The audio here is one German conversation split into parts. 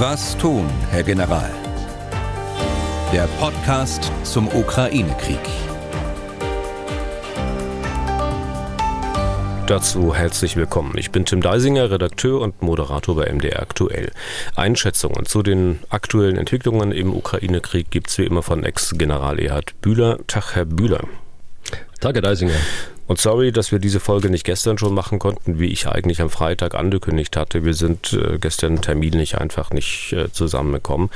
Was tun, Herr General? Der Podcast zum Ukraine-Krieg. Dazu herzlich willkommen. Ich bin Tim Deisinger, Redakteur und Moderator bei MDR Aktuell. Einschätzungen zu den aktuellen Entwicklungen im Ukraine-Krieg gibt es wie immer von Ex-General Erhard Bühler. Tag, Herr Bühler. Tag, Herr Deisinger. Und sorry, dass wir diese Folge nicht gestern schon machen konnten, wie ich eigentlich am Freitag angekündigt hatte. Wir sind äh, gestern terminlich einfach nicht äh, zusammengekommen.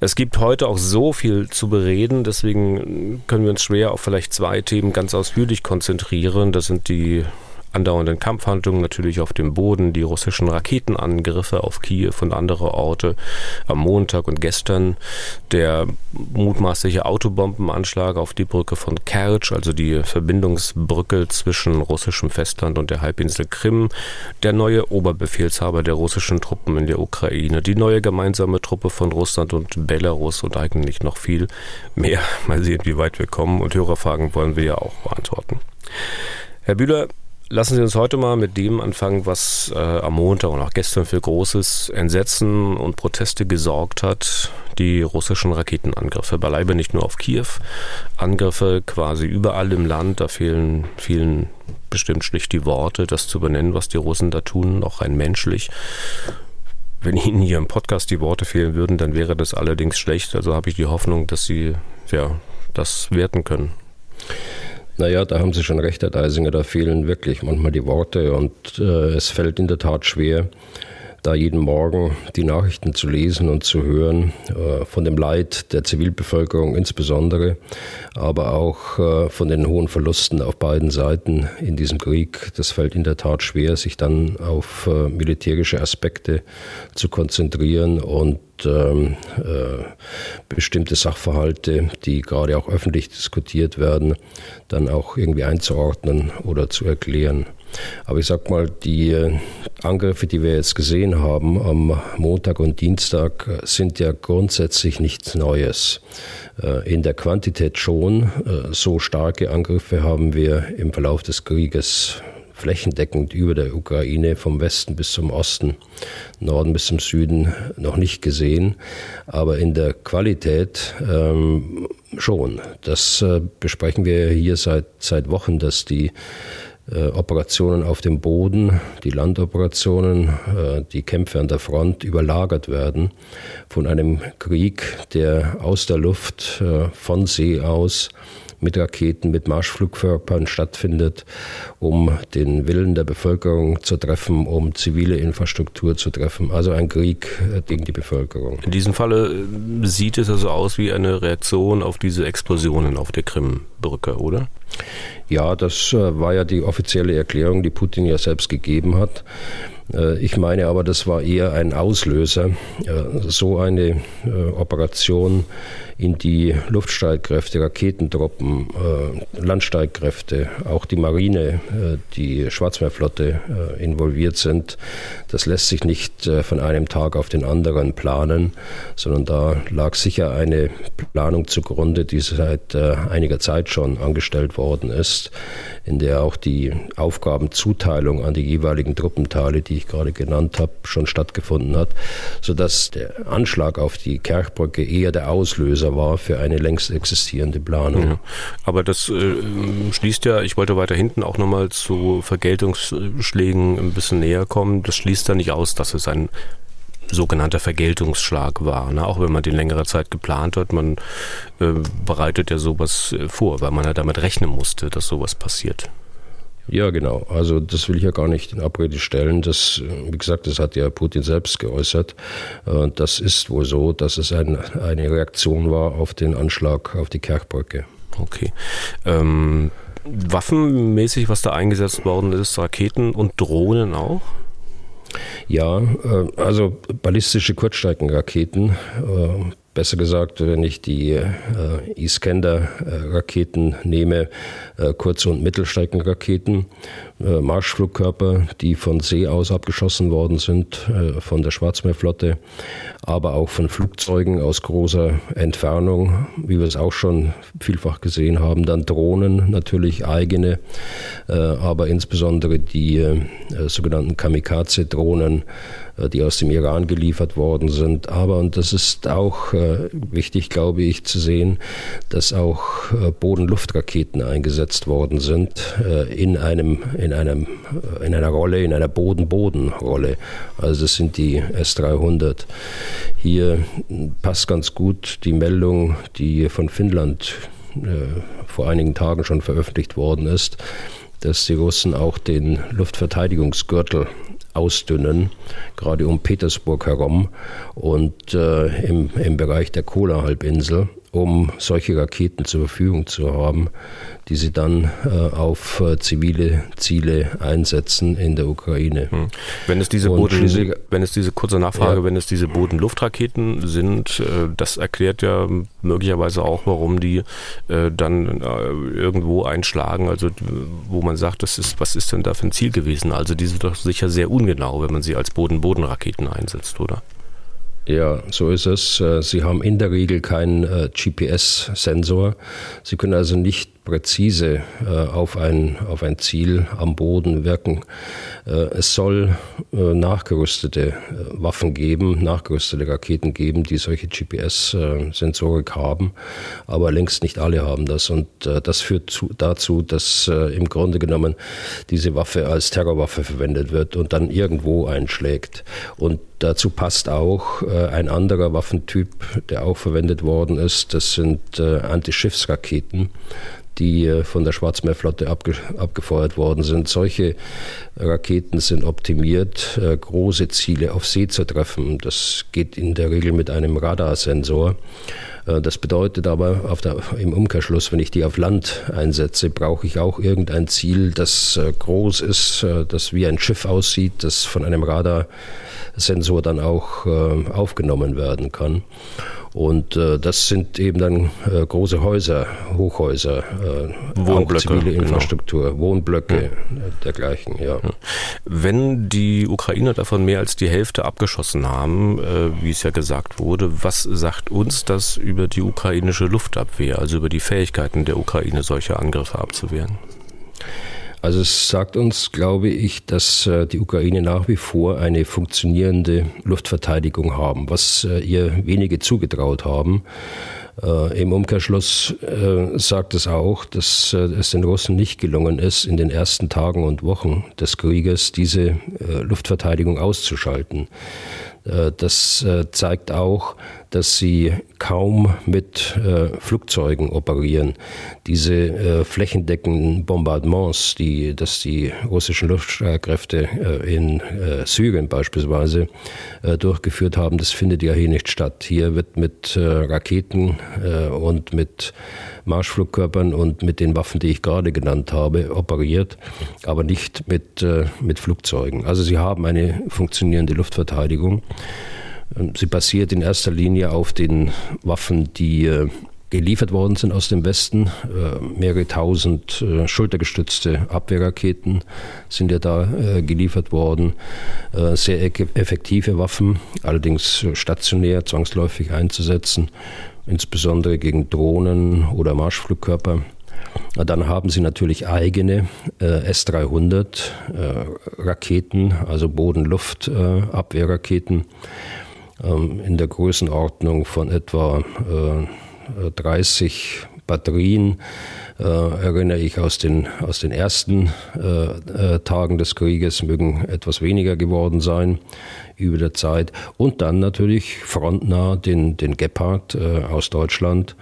Es gibt heute auch so viel zu bereden, deswegen können wir uns schwer auf vielleicht zwei Themen ganz ausführlich konzentrieren. Das sind die andauernden Kampfhandlungen natürlich auf dem Boden, die russischen Raketenangriffe auf Kiew und andere Orte am Montag und gestern, der mutmaßliche Autobombenanschlag auf die Brücke von Kertsch, also die Verbindungsbrücke zwischen russischem Festland und der Halbinsel Krim, der neue Oberbefehlshaber der russischen Truppen in der Ukraine, die neue gemeinsame Truppe von Russland und Belarus und eigentlich noch viel mehr. Mal sehen, wie weit wir kommen und Hörerfragen wollen wir ja auch beantworten. Herr Bühler, Lassen Sie uns heute mal mit dem anfangen, was äh, am Montag und auch gestern für großes Entsetzen und Proteste gesorgt hat. Die russischen Raketenangriffe. Beileibe nicht nur auf Kiew, Angriffe quasi überall im Land. Da fehlen vielen bestimmt schlicht die Worte, das zu benennen, was die Russen da tun, auch rein menschlich. Wenn Ihnen hier im Podcast die Worte fehlen würden, dann wäre das allerdings schlecht. Also habe ich die Hoffnung, dass Sie ja, das werten können. Naja, da haben Sie schon recht, Herr Deisinger, da fehlen wirklich manchmal die Worte und äh, es fällt in der Tat schwer, da jeden Morgen die Nachrichten zu lesen und zu hören, äh, von dem Leid der Zivilbevölkerung insbesondere, aber auch äh, von den hohen Verlusten auf beiden Seiten in diesem Krieg. Das fällt in der Tat schwer, sich dann auf äh, militärische Aspekte zu konzentrieren und ähm, äh, bestimmte Sachverhalte, die gerade auch öffentlich diskutiert werden, dann auch irgendwie einzuordnen oder zu erklären. Aber ich sag mal, die äh, Angriffe, die wir jetzt gesehen haben am Montag und Dienstag, äh, sind ja grundsätzlich nichts Neues. Äh, in der Quantität schon. So starke Angriffe haben wir im Verlauf des Krieges flächendeckend über der Ukraine vom Westen bis zum Osten, Norden bis zum Süden noch nicht gesehen. Aber in der Qualität ähm, schon. Das äh, besprechen wir hier seit, seit Wochen, dass die Operationen auf dem Boden, die Landoperationen, äh, die Kämpfe an der Front überlagert werden von einem Krieg, der aus der Luft, äh, von See aus, mit Raketen, mit Marschflugkörpern stattfindet, um den Willen der Bevölkerung zu treffen, um zivile Infrastruktur zu treffen. Also ein Krieg äh, gegen die Bevölkerung. In diesem Falle äh, sieht es also aus wie eine Reaktion auf diese Explosionen auf der Krimbrücke, oder? Ja, das äh, war ja die offizielle Erklärung, die Putin ja selbst gegeben hat. Ich meine aber, das war eher ein Auslöser, so eine Operation in die Luftstreitkräfte, Raketentruppen, Landstreitkräfte, auch die Marine, die Schwarzmeerflotte involviert sind. Das lässt sich nicht von einem Tag auf den anderen planen, sondern da lag sicher eine Planung zugrunde, die seit einiger Zeit schon angestellt worden ist, in der auch die Aufgabenzuteilung an die jeweiligen Truppenteile, die ich gerade genannt habe, schon stattgefunden hat, sodass der Anschlag auf die Kerchbrücke eher der Auslöser war für eine längst existierende Planung. Ja, aber das äh, schließt ja, ich wollte weiter hinten auch nochmal zu Vergeltungsschlägen ein bisschen näher kommen, das schließt ja nicht aus, dass es ein sogenannter Vergeltungsschlag war. Ne? Auch wenn man den längere Zeit geplant hat, man äh, bereitet ja sowas äh, vor, weil man ja damit rechnen musste, dass sowas passiert. Ja, genau. Also das will ich ja gar nicht in Abrede stellen. Das, wie gesagt, das hat ja Putin selbst geäußert. Äh, das ist wohl so, dass es ein, eine Reaktion war auf den Anschlag auf die Kerchbrücke. Okay. Ähm, waffenmäßig, was da eingesetzt worden ist, Raketen und Drohnen auch? Ja, äh, also ballistische Kurzstreckenraketen, äh, besser gesagt, wenn ich die äh, Iskander-Raketen nehme, Kurz- und Mittelstreckenraketen, äh, Marschflugkörper, die von See aus abgeschossen worden sind, äh, von der Schwarzmeerflotte, aber auch von Flugzeugen aus großer Entfernung, wie wir es auch schon vielfach gesehen haben. Dann Drohnen, natürlich eigene, äh, aber insbesondere die sogenannten Kamikaze-Drohnen, die aus dem Iran geliefert worden sind. Aber, und das ist auch wichtig, glaube ich, zu sehen, dass auch Boden-Luftraketen eingesetzt worden sind in einem in in, einem, in einer Rolle, in einer Boden-Boden-Rolle. Also das sind die S300. Hier passt ganz gut die Meldung, die von Finnland äh, vor einigen Tagen schon veröffentlicht worden ist, dass die Russen auch den Luftverteidigungsgürtel ausdünnen, gerade um Petersburg herum und äh, im, im Bereich der Kola-Halbinsel um solche Raketen zur Verfügung zu haben, die sie dann äh, auf äh, zivile Ziele einsetzen in der Ukraine. Hm. Wenn es diese Boden, wenn es diese kurze Nachfrage, ja. wenn es diese Boden-Luftraketen sind, äh, das erklärt ja möglicherweise auch, warum die äh, dann äh, irgendwo einschlagen, also wo man sagt, das ist, was ist denn da für ein Ziel gewesen? Also die sind doch sicher sehr ungenau, wenn man sie als Boden-Boden-Raketen einsetzt, oder? Ja, so ist es. Äh, sie haben in der Regel keinen äh, GPS-Sensor. Sie können also nicht präzise äh, auf, ein, auf ein Ziel am Boden wirken. Äh, es soll äh, nachgerüstete Waffen geben, nachgerüstete Raketen geben, die solche GPS-Sensorik haben, aber längst nicht alle haben das. Und das führt zu, dazu, dass im Grunde genommen diese Waffe als Terrorwaffe verwendet wird und dann irgendwo einschlägt. Und dazu passt auch ein anderer Waffentyp, der auch verwendet worden ist. Das sind Antischiffsraketen die äh, von der Schwarzmeerflotte abge abgefeuert worden sind. Solche Raketen sind optimiert, äh, große Ziele auf See zu treffen. Das geht in der Regel mit einem Radarsensor. Äh, das bedeutet aber der, im Umkehrschluss, wenn ich die auf Land einsetze, brauche ich auch irgendein Ziel, das groß ist, das wie ein Schiff aussieht, das von einem Radarsensor dann auch aufgenommen werden kann. Und äh, das sind eben dann äh, große Häuser, Hochhäuser, äh, Wohnblöcke, zivile genau. Infrastruktur, genau. Wohnblöcke, ja. Äh, dergleichen. Ja. Wenn die Ukrainer davon mehr als die Hälfte abgeschossen haben, äh, wie es ja gesagt wurde, was sagt uns das über die ukrainische Luftabwehr, also über die Fähigkeiten der Ukraine, solche Angriffe abzuwehren? Also es sagt uns, glaube ich, dass äh, die Ukraine nach wie vor eine funktionierende Luftverteidigung haben, was äh, ihr wenige zugetraut haben. Äh, Im Umkehrschluss sagt es auch, dass es den Russen nicht gelungen ist, in den ersten Tagen und Wochen des Krieges diese Luftverteidigung auszuschalten. Das zeigt auch, dass sie kaum mit äh, Flugzeugen operieren. Diese flächendeckenden Bombardements, die, dass die russischen Luftstreitkräfte in Syrien beispielsweise durchgeführt haben, das findet ja hier nicht statt. Hier wird mit Raketen und mit Marschflugkörpern und mit den Waffen, die ich gerade genannt habe, operiert, aber nicht mit, mit Flugzeugen. Also sie haben eine funktionierende Luftverteidigung. Sie basiert in erster Linie auf den Waffen, die äh, geliefert worden sind aus dem Westen. Äh, mehrere tausend äh, schultergestützte Abwehrraketen sind ja da geliefert worden. Sehr effektive Waffen, allerdings stationär zwangsläufig einzusetzen, insbesondere gegen Drohnen oder Marschflugkörper. Dann haben sie natürlich eigene S-300 Raketen, also Boden-Luft-Abwehrraketen in der Größenordnung von etwa 30 äh, Batterien, äh, erinnere ich aus den, aus den ersten äh, äh, Tagen des Krieges, mögen etwas weniger geworden sein über der Zeit. Und dann natürlich frontnah den, den Gepard äh, aus Deutschland.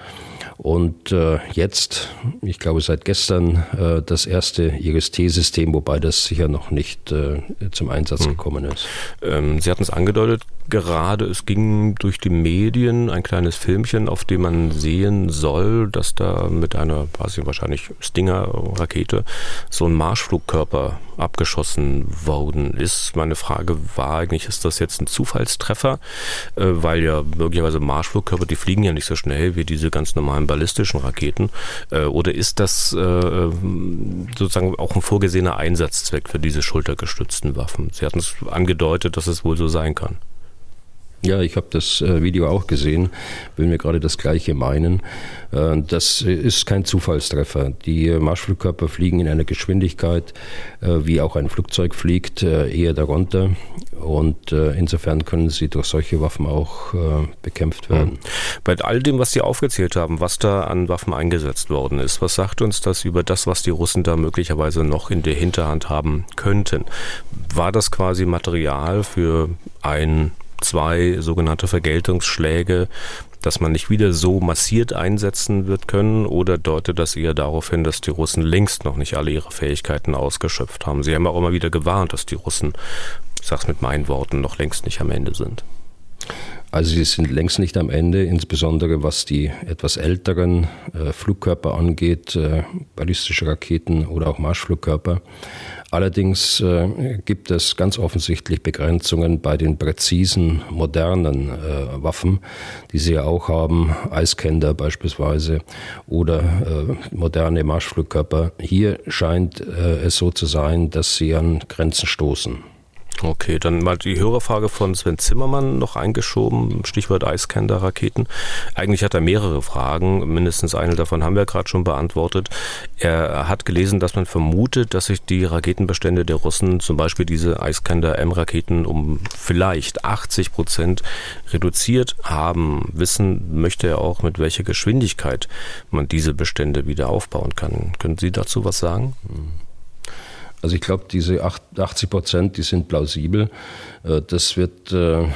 Und äh, jetzt, ich glaube seit gestern, äh, das erste IRIS-T-System, wobei das sicher noch nicht äh, zum Einsatz hm. gekommen ist. Ähm, Sie hatten es angedeutet, gerade es ging durch die Medien ein kleines Filmchen, auf dem man sehen soll, dass da mit einer, weiß ich wahrscheinlich Stinger-Rakete, so ein Marschflugkörper abgeschossen worden ist. Meine Frage war eigentlich, ist das jetzt ein Zufallstreffer? Äh, weil ja möglicherweise Marschflugkörper, die fliegen ja nicht so schnell wie diese ganz normalen ballistischen Raketen? Äh, oder ist das äh, sozusagen auch ein vorgesehener Einsatzzweck für diese schultergestützten Waffen? Sie hatten es angedeutet, dass es wohl so sein kann. Ja, ich habe das äh, Video auch gesehen, will mir gerade das Gleiche meinen. Äh, das ist kein Zufallstreffer. Die Marschflugkörper fliegen in einer Geschwindigkeit, äh, wie auch ein Flugzeug fliegt, eher darunter. Und insofern können sie durch solche Waffen auch bekämpft werden. Hm. Bei all dem, was Sie aufgezählt haben, was da an Waffen eingesetzt worden ist, was sagt uns das über das, was die Russen da möglicherweise noch in der Hinterhand haben könnten? War das quasi Material für ein zwei sogenannte Vergeltungsschläge, dass man nicht wieder so massiert einsetzen wird können oder deutet das eher darauf hin, dass die Russen längst noch nicht alle ihre Fähigkeiten ausgeschöpft haben? Sie haben auch immer wieder gewarnt, dass die Russen, ich sag's mit meinen Worten, noch längst nicht am Ende sind. Also sie sind längst nicht am Ende, insbesondere was die etwas älteren äh, Flugkörper angeht, äh, ballistische Raketen oder auch Marschflugkörper. Allerdings äh, gibt es ganz offensichtlich Begrenzungen bei den präzisen, modernen äh, Waffen, die sie ja auch haben, Eiskender beispielsweise oder äh, moderne Marschflugkörper. Hier scheint äh, es so zu sein, dass sie an Grenzen stoßen. Okay, dann mal die Hörerfrage von Sven Zimmermann noch eingeschoben, Stichwort Eiskender-Raketen. Eigentlich hat er mehrere Fragen, mindestens eine davon haben wir gerade schon beantwortet. Er hat gelesen, dass man vermutet, dass sich die Raketenbestände der Russen, zum Beispiel diese Eiskender-M-Raketen, um vielleicht 80 Prozent reduziert haben. Wissen möchte er auch, mit welcher Geschwindigkeit man diese Bestände wieder aufbauen kann. Können Sie dazu was sagen? Mhm. Also ich glaube, diese 80 Prozent, die sind plausibel. Äh, das wird äh, äh,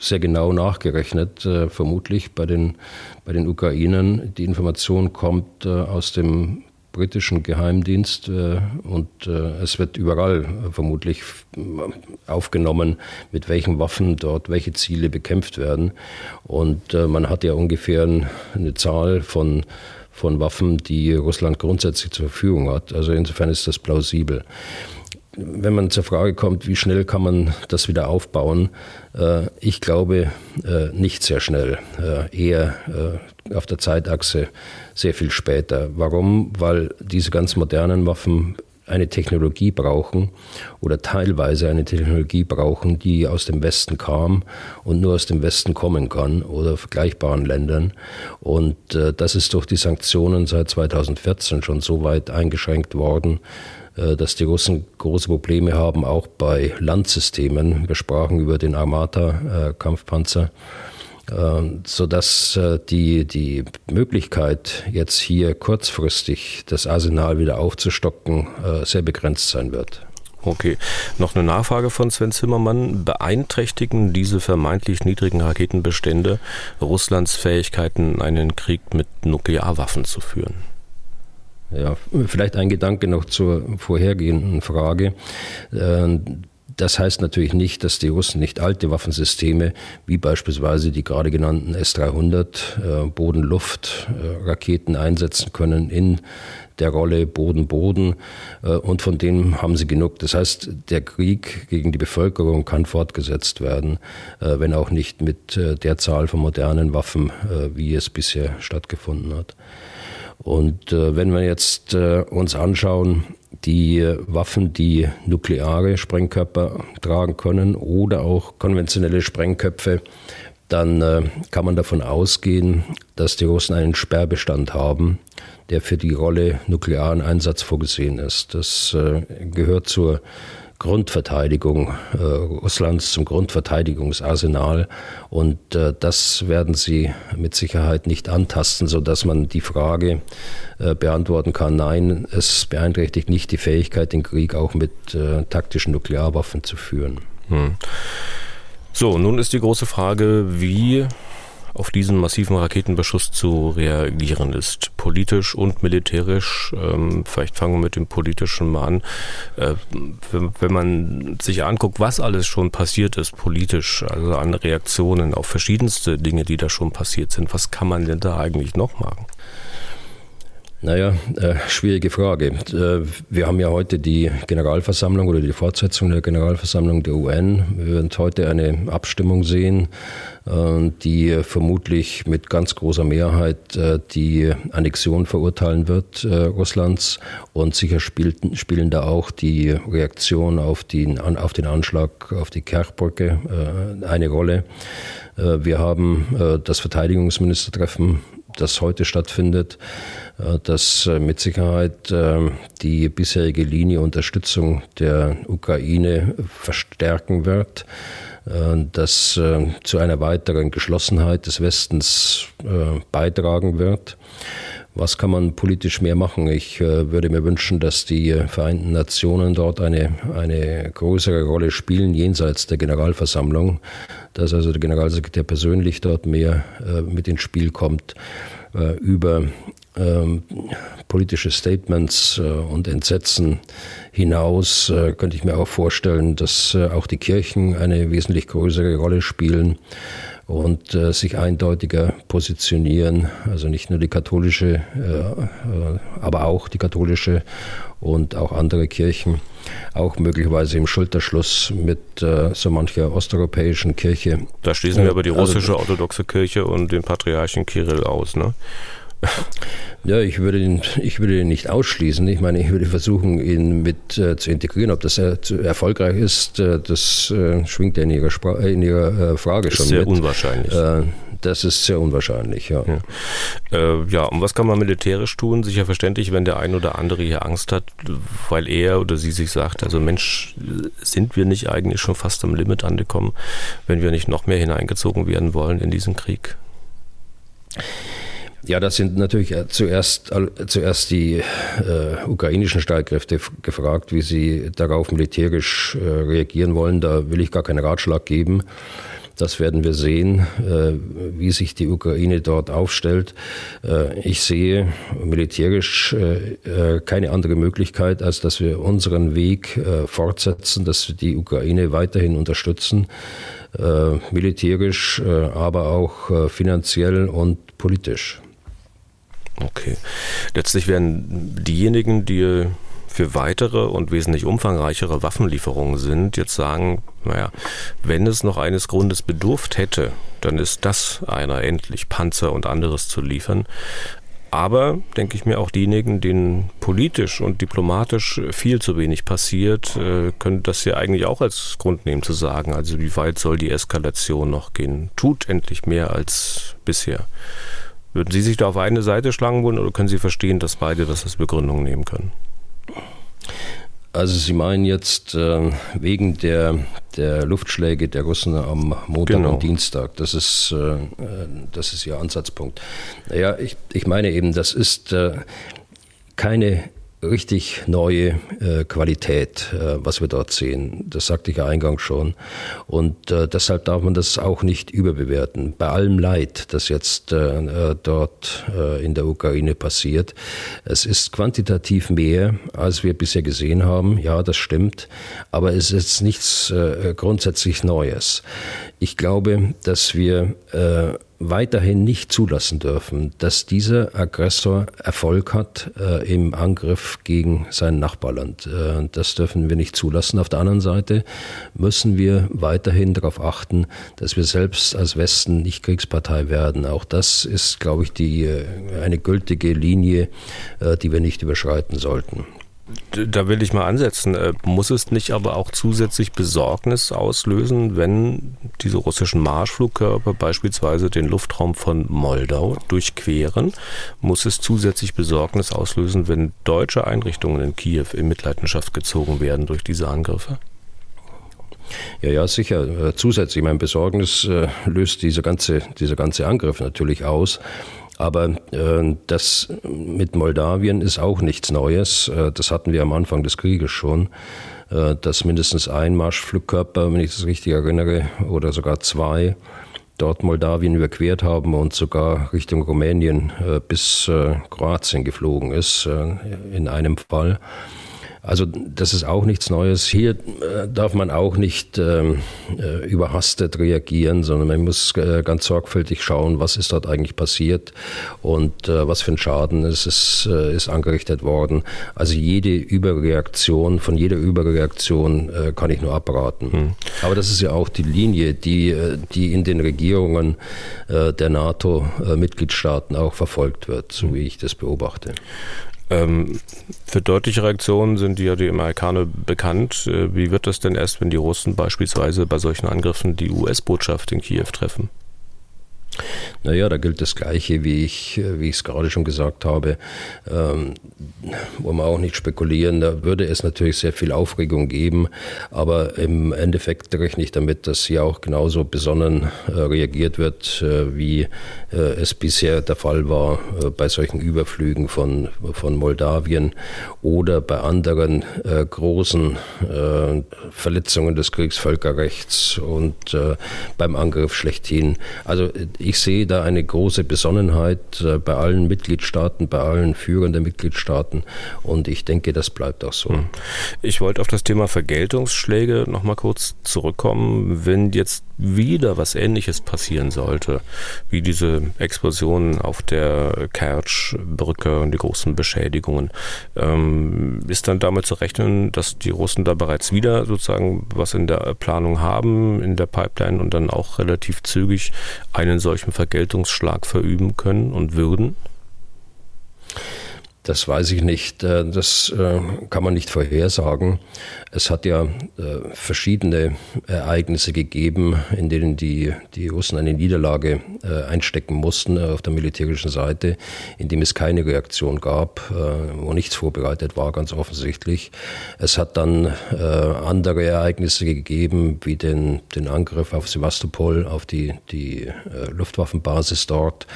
sehr genau nachgerechnet, vermutlich bei den, bei den Ukrainern. Die Information kommt aus dem britischen Geheimdienst und es wird überall vermutlich aufgenommen, mit welchen Waffen dort welche Ziele bekämpft werden. Und man hat ja ungefähr eine Zahl von von Waffen, die Russland grundsätzlich zur Verfügung hat. Also insofern ist das plausibel. Wenn man zur Frage kommt, wie schnell kann man das wieder aufbauen, äh, ich glaube äh, nicht sehr schnell, äh, eher auf der Zeitachse sehr viel später. Warum? Weil diese ganz modernen Waffen eine Technologie brauchen oder teilweise eine Technologie brauchen, die aus dem Westen kam und nur aus dem Westen kommen kann oder vergleichbaren Ländern. Und äh, das ist durch die Sanktionen seit 2014 schon so weit eingeschränkt worden, äh, dass die Russen große Probleme haben, auch bei Landsystemen. Wir sprachen über den Armata-Kampfpanzer. Äh, sodass äh, die, die Möglichkeit, jetzt hier kurzfristig das Arsenal wieder aufzustocken, äh, sehr begrenzt sein wird. Okay, noch eine Nachfrage von Sven Zimmermann. Beeinträchtigen diese vermeintlich niedrigen Raketenbestände Russlands Fähigkeiten, einen Krieg mit Nuklearwaffen zu führen? Ja, vielleicht ein Gedanke noch zur vorhergehenden Frage. Das heißt natürlich nicht, dass die Russen nicht alte Waffensysteme, wie beispielsweise die gerade genannten S-300 äh, Boden-Luft-Raketen äh, einsetzen können in der Rolle Boden-Boden äh, und von denen haben sie genug. Das heißt, der Krieg gegen die Bevölkerung kann fortgesetzt werden, äh, wenn auch nicht mit äh, der Zahl von modernen Waffen, äh, wie es bisher stattgefunden hat. Und äh, wenn wir jetzt uns anschauen, die Waffen, die nukleare Sprengkörper tragen können oder auch konventionelle Sprengköpfe, dann äh, kann man davon ausgehen, dass die Russen einen Sperrbestand haben, der für die Rolle nuklearen Einsatz vorgesehen ist. Das äh, gehört zur Grundverteidigung äh, Russlands, zum Grundverteidigungsarsenal. Und äh, das werden sie mit Sicherheit nicht antasten, sodass man die Frage äh, beantworten kann, nein, es beeinträchtigt nicht die Fähigkeit, den Krieg auch mit äh, taktischen Nuklearwaffen zu führen. Hm. So, nun ist die große Frage, wie auf diesen massiven Raketenbeschuss zu reagieren ist. Politisch und militärisch. Ähm, vielleicht fangen wir mit dem Politischen mal an. Äh, wenn, wenn, man sich anguckt, was alles schon passiert ist politisch, also an Reaktionen auf verschiedenste Dinge, die da schon passiert sind, was kann man denn da eigentlich noch machen? Naja, äh, schwierige Frage. Äh, wir haben ja heute die Generalversammlung oder die Fortsetzung der Generalversammlung der UN. Wir werden heute eine Abstimmung sehen, äh, die vermutlich mit ganz großer Mehrheit äh, die Annexion verurteilen wird äh, Russlands. Und sicher spielten, spielen da auch die Reaktion auf den, auf den Anschlag auf die Kerchbrücke äh, eine Rolle. Wir haben das Verteidigungsministertreffen das heute stattfindet, äh, das äh, mit Sicherheit äh, die bisherige Linie Unterstützung der Ukraine verstärken wird, das zu einer weiteren Geschlossenheit des Westens beitragen wird. Was kann man politisch mehr machen? Ich würde mir wünschen, dass die Vereinten Nationen dort eine, eine größere Rolle spielen, jenseits der Generalversammlung, dass also der Generalsekretär persönlich dort mehr mit ins Spiel kommt äh, über ähm, politische Statements äh, und Entsetzen hinaus äh, könnte ich mir auch vorstellen, dass äh, auch die Kirchen eine wesentlich größere Rolle spielen und äh, sich eindeutiger positionieren. Also nicht nur die katholische, äh, aber auch die katholische und auch andere Kirchen, auch möglicherweise im Schulterschluss mit so mancher osteuropäischen Kirche. Da schließen wir aber die also russische also, orthodoxe Kirche und den Patriarchen Kirill aus, ne? Ja, ich würde ihn, ich würde ihn nicht ausschließen. Ich meine, ich würde versuchen, ihn mit äh, zu integrieren. Ob das äh, erfolgreich ist, äh, das äh, schwingt ja in Ihrer, Spra in Ihrer äh, Frage schon sehr mit. Sehr unwahrscheinlich. Äh, das ist sehr unwahrscheinlich, ja. Ja. ja, und was kann man militärisch tun? Sicher verständlich, wenn der ein oder andere hier Angst hat, weil er oder sie sich sagt, also Mensch, sind wir nicht eigentlich schon fast am Limit angekommen, wenn wir nicht noch mehr hineingezogen werden wollen in diesen Krieg? Ja, das sind natürlich äh, zuerst, zuerst die äh, ukrainischen Streitkräfte gefragt, wie sie darauf militärisch äh, reagieren wollen. Da will ich gar keinen Ratschlag geben. Das werden wir sehen, äh, wie sich die Ukraine dort aufstellt. Äh, ich sehe militärisch keine andere Möglichkeit, als dass wir unseren Weg fortsetzen, dass wir die Ukraine weiterhin unterstützen, militärisch, aber auch finanziell und politisch. Okay. Letztlich werden diejenigen, die für weitere und wesentlich umfangreichere Waffenlieferungen sind, jetzt sagen, naja, wenn es noch eines Grundes bedurft hätte, dann ist das einer, endlich Panzer und anderes zu liefern. Aber, denke ich mir, auch diejenigen, denen politisch und diplomatisch viel zu wenig passiert, äh, können das ja eigentlich auch als Grund nehmen zu sagen, also wie weit soll die Eskalation noch gehen? Tut endlich mehr als bisher. Würden Sie sich da auf eine Seite schlagen wollen oder können Sie verstehen, dass beide das als Begründung nehmen können? Also Sie meinen jetzt äh, wegen der, der Luftschläge der Russen am Montag genau. und Dienstag. Das ist, äh, das ist Ihr Ansatzpunkt. Naja, ich, ich meine eben, das ist äh, keine richtig neue äh, Qualität, äh, was wir dort sehen. Das sagte ich ja eingangs schon. Und äh, deshalb darf man das auch nicht überbewerten. Bei allem Leid, das jetzt äh, äh, dort äh, in der Ukraine passiert, es ist quantitativ mehr, als wir bisher gesehen haben. Ja, das stimmt. Aber es ist nichts grundsätzlich Neues. Ich glaube, dass wir weiterhin nicht zulassen dürfen, dass dieser Aggressor Erfolg hat äh, im Angriff gegen sein Nachbarland. Äh, das dürfen wir nicht zulassen. Auf der anderen Seite müssen wir weiterhin darauf achten, dass wir selbst als Westen nicht Kriegspartei werden. Auch das ist, glaube ich, die, äh, eine gültige Linie, äh, die wir nicht überschreiten sollten. Da will ich mal ansetzen. Äh, muss es nicht aber auch zusätzlich Besorgnis auslösen, wenn diese russischen Marschflugkörper beispielsweise den Luftraum von Moldau durchqueren? Muss es zusätzlich Besorgnis auslösen, wenn deutsche Einrichtungen in Kiew in Mitleidenschaft gezogen werden durch diese Angriffe? Ja, ja, sicher. Äh, zusätzlich, mein Besorgnis äh, löst dieser ganze, dieser ganze Angriff natürlich aus. Aber äh, das mit Moldawien ist auch nichts Neues. Äh, das hatten wir am Anfang des Krieges schon, äh, dass mindestens ein Marschflugkörper, wenn ich das richtig erinnere, oder sogar zwei, dort Moldawien überquert haben und sogar Richtung Rumänien äh, bis äh, Kroatien geflogen ist, in einem Fall. Also das ist auch nichts Neues. Hier äh, darf man auch nicht ähm, äh, überhastet reagieren, sondern man muss äh, ganz sorgfältig schauen, was ist dort eigentlich passiert und äh, was für ein Schaden ist, ist, äh, ist angerichtet worden. Also jede Überreaktion, von jeder Überreaktion kann ich nur abraten. Hm. Aber das ist ja auch die Linie, die, die in den Regierungen der NATO-Mitgliedstaaten auch verfolgt wird, so wie ich das beobachte. Ähm, für deutliche Reaktionen sind ja die Amerikaner bekannt. Äh, wie wird das denn erst, wenn die Russen beispielsweise bei solchen Angriffen die US-Botschaft in Kiew treffen? Naja, da gilt das Gleiche, wie ich wie es gerade schon gesagt habe. Ähm, wollen wir auch nicht spekulieren. Da würde es natürlich sehr viel Aufregung geben, aber im Endeffekt rechne ich damit, dass hier auch genauso besonnen äh, reagiert wird, äh, wie äh, es bisher der Fall war äh, bei solchen Überflügen von, von Moldawien oder bei anderen äh, großen äh, Verletzungen des Kriegsvölkerrechts und beim Angriff schlechthin. Also ich sehe da eine große Besonnenheit äh, bei allen Mitgliedstaaten, bei allen Führern der Mitgliedstaaten und ich denke, das bleibt auch so. Hm. Ich wollte auf das Thema Vergeltungsschläge noch mal kurz zurückkommen. Wenn jetzt wieder was Ähnliches passieren sollte, wie diese Explosion auf der Kertsch-Brücke und die großen Beschädigungen, ähm, ist dann damit zu rechnen, dass die Russen da bereits wieder sozusagen was in der Planung haben, in der Pipeline und dann auch relativ zügig einen solchen solchen Vergeltungsschlag verüben können und würden? Das weiß ich nicht. Äh, das äh, kann man nicht vorhersagen. Es hat ja äh, verschiedene Ereignisse gegeben, in denen die, die Russen eine Niederlage einstecken mussten auf der militärischen Seite, in dem es keine Reaktion gab, wo nichts vorbereitet war, ganz offensichtlich. Es hat dann andere Ereignisse gegeben, wie den, den Angriff auf Sevastopol, auf die, die Luftwaffenbasis dort,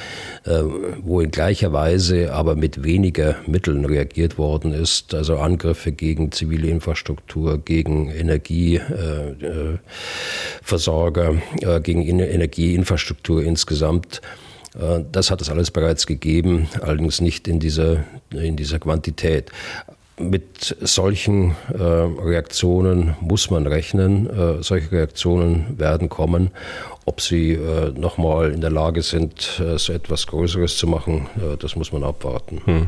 wo in gleicher Weise, aber mit weniger Mitteln reagiert worden ist, also Angriffe gegen zivile Infrastruktur, gegen Energieversorger, äh, äh, gegen Energieinfrastruktur insgesamt. Äh, das hat es alles bereits gegeben, allerdings nicht in dieser, in dieser Quantität mit solchen äh, Reaktionen muss man rechnen. Äh, solche Reaktionen werden kommen. Ob sie äh, nochmal in der Lage sind, äh, so etwas Größeres zu machen, äh, das muss man abwarten. Hm.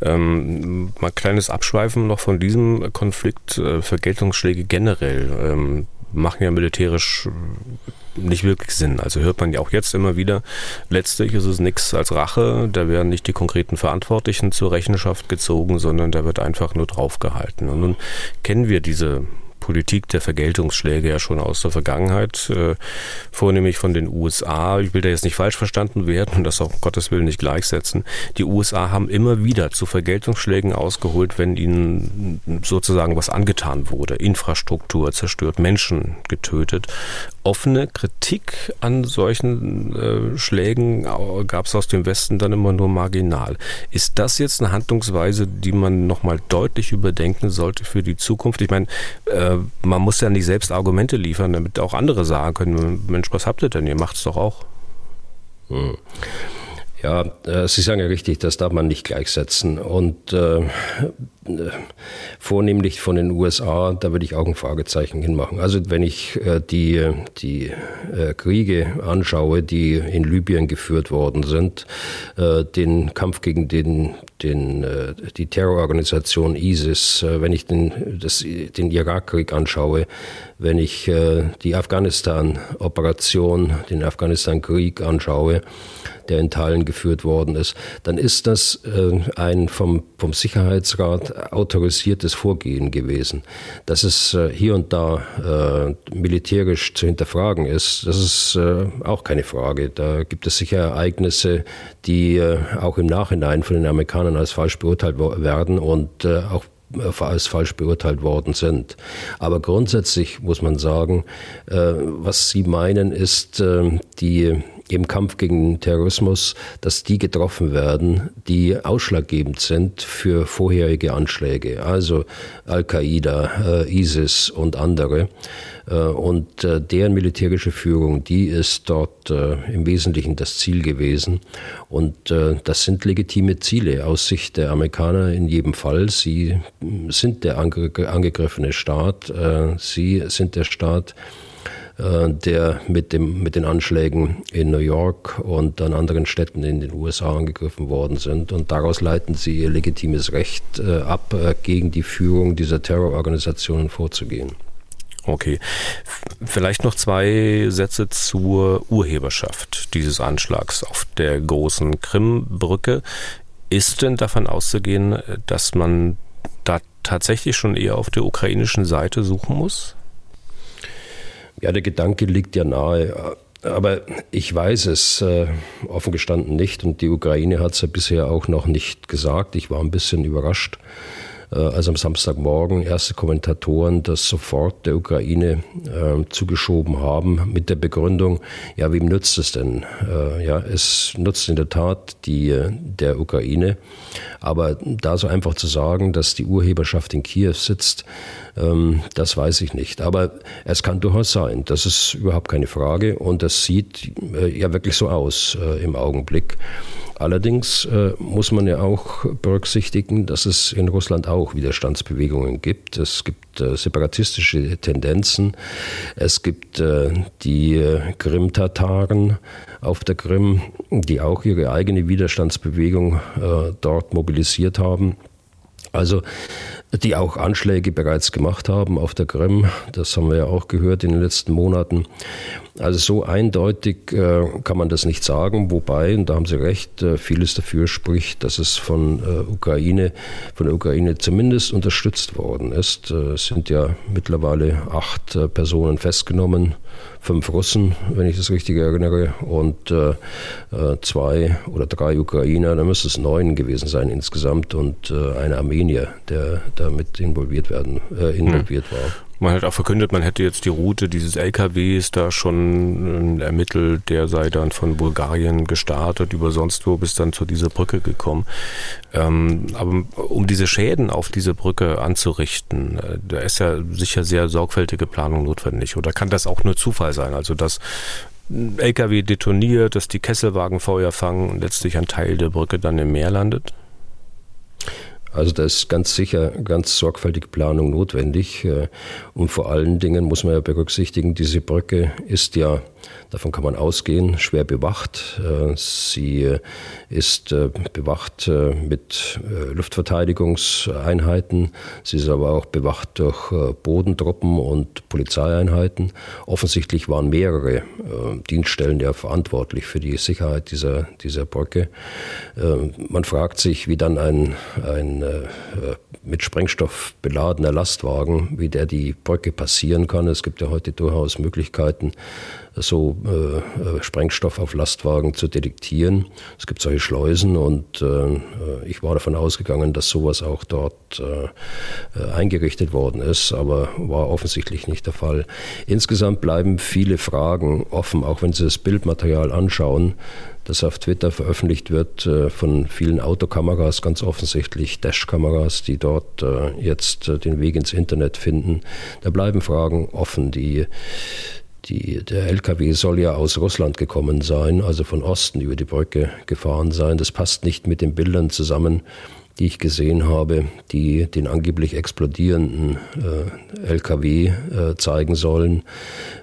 Ähm, mal kleines Abschweifen noch von diesem Konflikt. Äh, Vergeltungsschläge generell ähm, machen ja militärisch nicht wirklich Sinn. Also hört man ja auch jetzt immer wieder, letztlich ist es nichts als Rache, da werden nicht die konkreten Verantwortlichen zur Rechenschaft gezogen, sondern da wird einfach nur draufgehalten. Und nun kennen wir diese Politik der Vergeltungsschläge ja schon aus der Vergangenheit, äh, vornehmlich von den USA. Ich will da jetzt nicht falsch verstanden werden und das auch um Gottes Willen nicht gleichsetzen. Die USA haben immer wieder zu Vergeltungsschlägen ausgeholt, wenn ihnen sozusagen was angetan wurde. Infrastruktur zerstört, Menschen getötet offene Kritik an solchen äh, Schlägen gab es aus dem Westen dann immer nur marginal. Ist das jetzt eine Handlungsweise, die man nochmal deutlich überdenken sollte für die Zukunft? Ich meine, äh, man muss ja nicht selbst Argumente liefern, damit auch andere sagen können, Mensch, was habt ihr denn? Ihr macht es doch auch. Hm. Ja, äh, Sie sagen ja richtig, das darf man nicht gleichsetzen. Und äh, vornehmlich von den USA, da würde ich auch ein Fragezeichen hinmachen. Also wenn ich äh, die, die äh, Kriege anschaue, die in Libyen geführt worden sind, äh, den Kampf gegen den, den, äh, die Terrororganisation ISIS, äh, wenn ich den, das, den Irakkrieg anschaue, wenn ich äh, die Afghanistan-Operation, den Afghanistan-Krieg anschaue, der in Teilen geführt worden ist, dann ist das äh, ein vom, vom Sicherheitsrat autorisiertes Vorgehen gewesen. Dass es äh, hier und da äh, militärisch zu hinterfragen ist, das ist äh, auch keine Frage. Da gibt es sicher Ereignisse, die auch im Nachhinein von den Amerikanern als falsch beurteilt werden und auch als falsch beurteilt worden sind. Aber grundsätzlich muss man sagen, was Sie meinen, ist die im Kampf gegen Terrorismus, dass die getroffen werden, die ausschlaggebend sind für vorherige Anschläge, also Al-Qaida, äh, ISIS und andere. Äh, und äh, deren militärische Führung, die ist dort im Wesentlichen das Ziel gewesen. Und das sind legitime Ziele aus Sicht der Amerikaner in jedem Fall. Sie sind der angegriffene Staat, sie sind der Staat, der mit, dem, mit den Anschlägen in New York und an anderen Städten in den USA angegriffen worden sind. Und daraus leiten sie ihr legitimes Recht äh, ab, äh, gegen die Führung dieser Terrororganisationen vorzugehen. Okay. Vielleicht noch zwei Sätze zur Urheberschaft dieses Anschlags auf der großen Krimbrücke. Ist denn davon auszugehen, dass man da tatsächlich schon eher auf der ukrainischen Seite suchen muss? Ja, der Gedanke liegt ja nahe. Aber ich weiß es äh, offen gestanden nicht und die Ukraine hat es ja bisher auch noch nicht gesagt. Ich war ein bisschen überrascht, als am Samstagmorgen erste Kommentatoren das sofort der Ukraine äh, zugeschoben haben mit der Begründung, ja, wem nützt es denn? Äh, ja, es nutzt in der Tat die äh, der Ukraine, aber da so einfach zu sagen, dass die Urheberschaft in Kiew sitzt, ähm, das weiß ich nicht. Aber es kann durchaus sein, das ist überhaupt keine Frage und das sieht äh, ja wirklich so aus äh, im Augenblick. Allerdings äh, muss man ja auch berücksichtigen, dass es in Russland auch Widerstandsbewegungen gibt. Es gibt äh, separatistische Tendenzen. Es gibt äh, die äh, Krim-Tataren auf der Krim, die auch ihre eigene Widerstandsbewegung äh, dort mobilisiert haben. Also die auch Anschläge bereits gemacht haben auf der Krim. Das haben wir ja auch gehört in den letzten Monaten. Also so eindeutig äh, kann man das nicht sagen, wobei, und da haben Sie recht, äh, vieles dafür spricht, dass es von äh, Ukraine, von der Ukraine zumindest unterstützt worden ist. Es sind ja mittlerweile acht Personen festgenommen, fünf Russen, wenn ich das richtig erinnere, und zwei oder drei Ukrainer, da müsste es neun gewesen sein insgesamt, und ein Armenier, der damit involviert werden, involviert hm. war. Man hat auch verkündet, man hätte jetzt die Route dieses LKWs da schon äh, ermittelt, der sei dann von Bulgarien gestartet, über sonst wo bis dann zu dieser Brücke gekommen. Ähm, aber um diese Schäden auf diese Brücke anzurichten, äh, da ist ja sicher sehr sorgfältige Planung notwendig. Oder kann das auch nur Zufall sein? Also dass ein LKW detoniert, dass die Kesselwagen Feuer fangen und letztlich ein Teil der Brücke dann im Meer landet? Also da ist ganz sicher ganz sorgfältige Planung notwendig. Äh, und vor allen Dingen muss man ja berücksichtigen, diese Brücke ist ja Davon kann man ausgehen, schwer bewacht. Äh, sie äh, ist äh, bewacht mit Luftverteidigungseinheiten. Sie ist aber auch bewacht durch Bodentruppen und Polizeieinheiten. Offensichtlich waren mehrere Dienststellen ja verantwortlich für die Sicherheit dieser, dieser Brücke. Man fragt sich, wie dann ein, ein mit Sprengstoff beladener Lastwagen, wie der die Brücke passieren kann. Es gibt ja heute durchaus Möglichkeiten, so äh, äh, Sprengstoff auf Lastwagen zu detektieren. Es gibt solche Schleusen und äh, ich war davon ausgegangen, dass sowas auch dort äh, äh, eingerichtet worden ist, aber war offensichtlich nicht der Fall. Insgesamt bleiben viele Fragen offen, auch wenn Sie das Bildmaterial anschauen das auf Twitter veröffentlicht wird äh, von vielen Autokameras, ganz offensichtlich Dashkameras, die dort jetzt den Weg ins Internet finden. Da bleiben Fragen offen, die die, der LKW soll ja aus Russland gekommen sein, also von Osten über die Brücke gefahren sein. Das passt nicht mit den Bildern zusammen, die ich gesehen habe, die den angeblich explodierenden äh, LKW äh, zeigen sollen.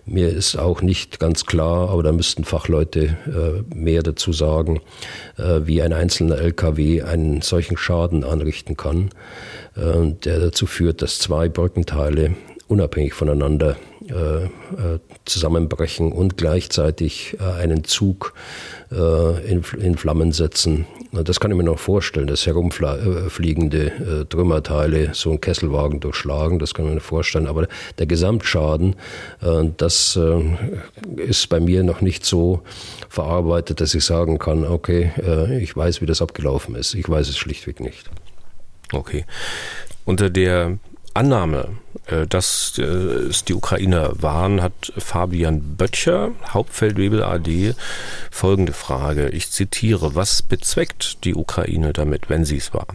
Mir ist auch nicht ganz klar, aber da müssten Fachleute äh, mehr dazu sagen, äh, wie ein einzelner LKW einen solchen Schaden anrichten kann, äh, der dazu führt, dass zwei Brückenteile unabhängig voneinander zusammenbrechen und gleichzeitig äh, einen Zug äh, in, Flammen setzen. Das kann ich mir noch vorstellen, dass herumfliegende äh, Trümmerteile so einen Kesselwagen durchschlagen, das kann ich mir vorstellen. Aber der Gesamtschaden, äh, das ist bei mir noch nicht so verarbeitet, dass ich sagen kann, okay, ich weiß, wie das abgelaufen ist. Ich weiß es schlichtweg nicht. Okay. Unter der Annahme, Äh, dass es die Ukrainer waren, hat Fabian Böttcher, Hauptfeldwebel AD, folgende Frage. Ich zitiere, was bezweckt die Ukraine damit, wenn sie es war?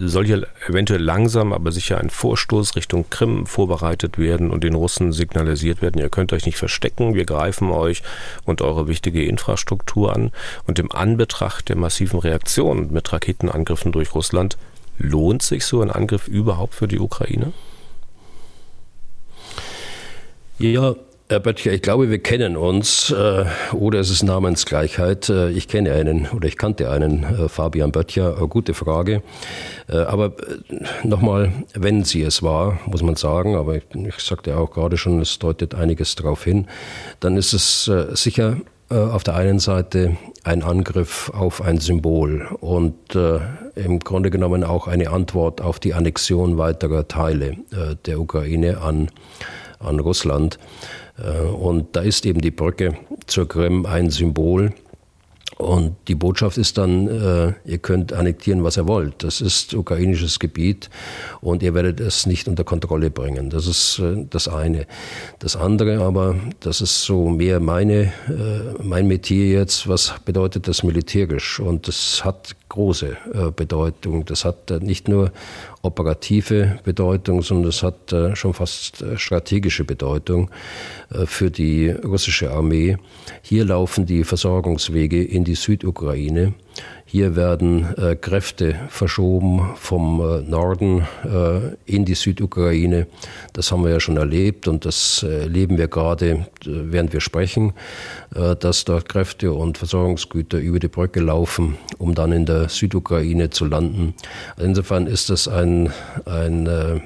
Soll hier eventuell langsam, aber sicher ein Vorstoß Richtung Krim vorbereitet werden und den Russen signalisiert werden, ihr könnt euch nicht verstecken, wir greifen euch und eure wichtige Infrastruktur an. Und im Anbetracht der massiven Reaktion mit Raketenangriffen durch Russland, lohnt sich so ein Angriff überhaupt für die Ukraine? Ja, Herr Böttcher, ich glaube, wir kennen uns, äh, oder es ist Namensgleichheit. Äh, ich kenne einen oder ich kannte einen, äh, Fabian Böttcher, gute Frage. aber nochmal, wenn sie es war, muss man sagen, aber ich, sagte auch gerade schon, es deutet einiges darauf hin, dann ist es sicher auf der einen Seite ein Angriff auf ein Symbol und im Grunde genommen auch eine Antwort auf die Annexion weiterer Teile der Ukraine an an Russland. Äh, und da ist eben die Brücke zur Krim ein Symbol. Und die Botschaft ist dann, äh, ihr könnt annektieren, was ihr wollt. Das ist ukrainisches Gebiet und ihr werdet es nicht unter Kontrolle bringen. Das ist äh, das eine. Das andere aber, das ist so mehr meine, äh, mein Metier jetzt, was bedeutet das militärisch? Und das hat große äh, Bedeutung. Das hat äh, nicht nur operative Bedeutung, sondern es hat äh, schon fast strategische Bedeutung für die russische Armee. Hier laufen die Versorgungswege in die Südukraine. Hier werden äh, Kräfte verschoben vom äh, Norden äh, in die Südukraine. Das haben wir ja schon erlebt und das erleben wir gerade, während wir sprechen, dass dort Kräfte und Versorgungsgüter über die Brücke laufen, um dann in der Südukraine zu landen. Insofern ist das ein, ein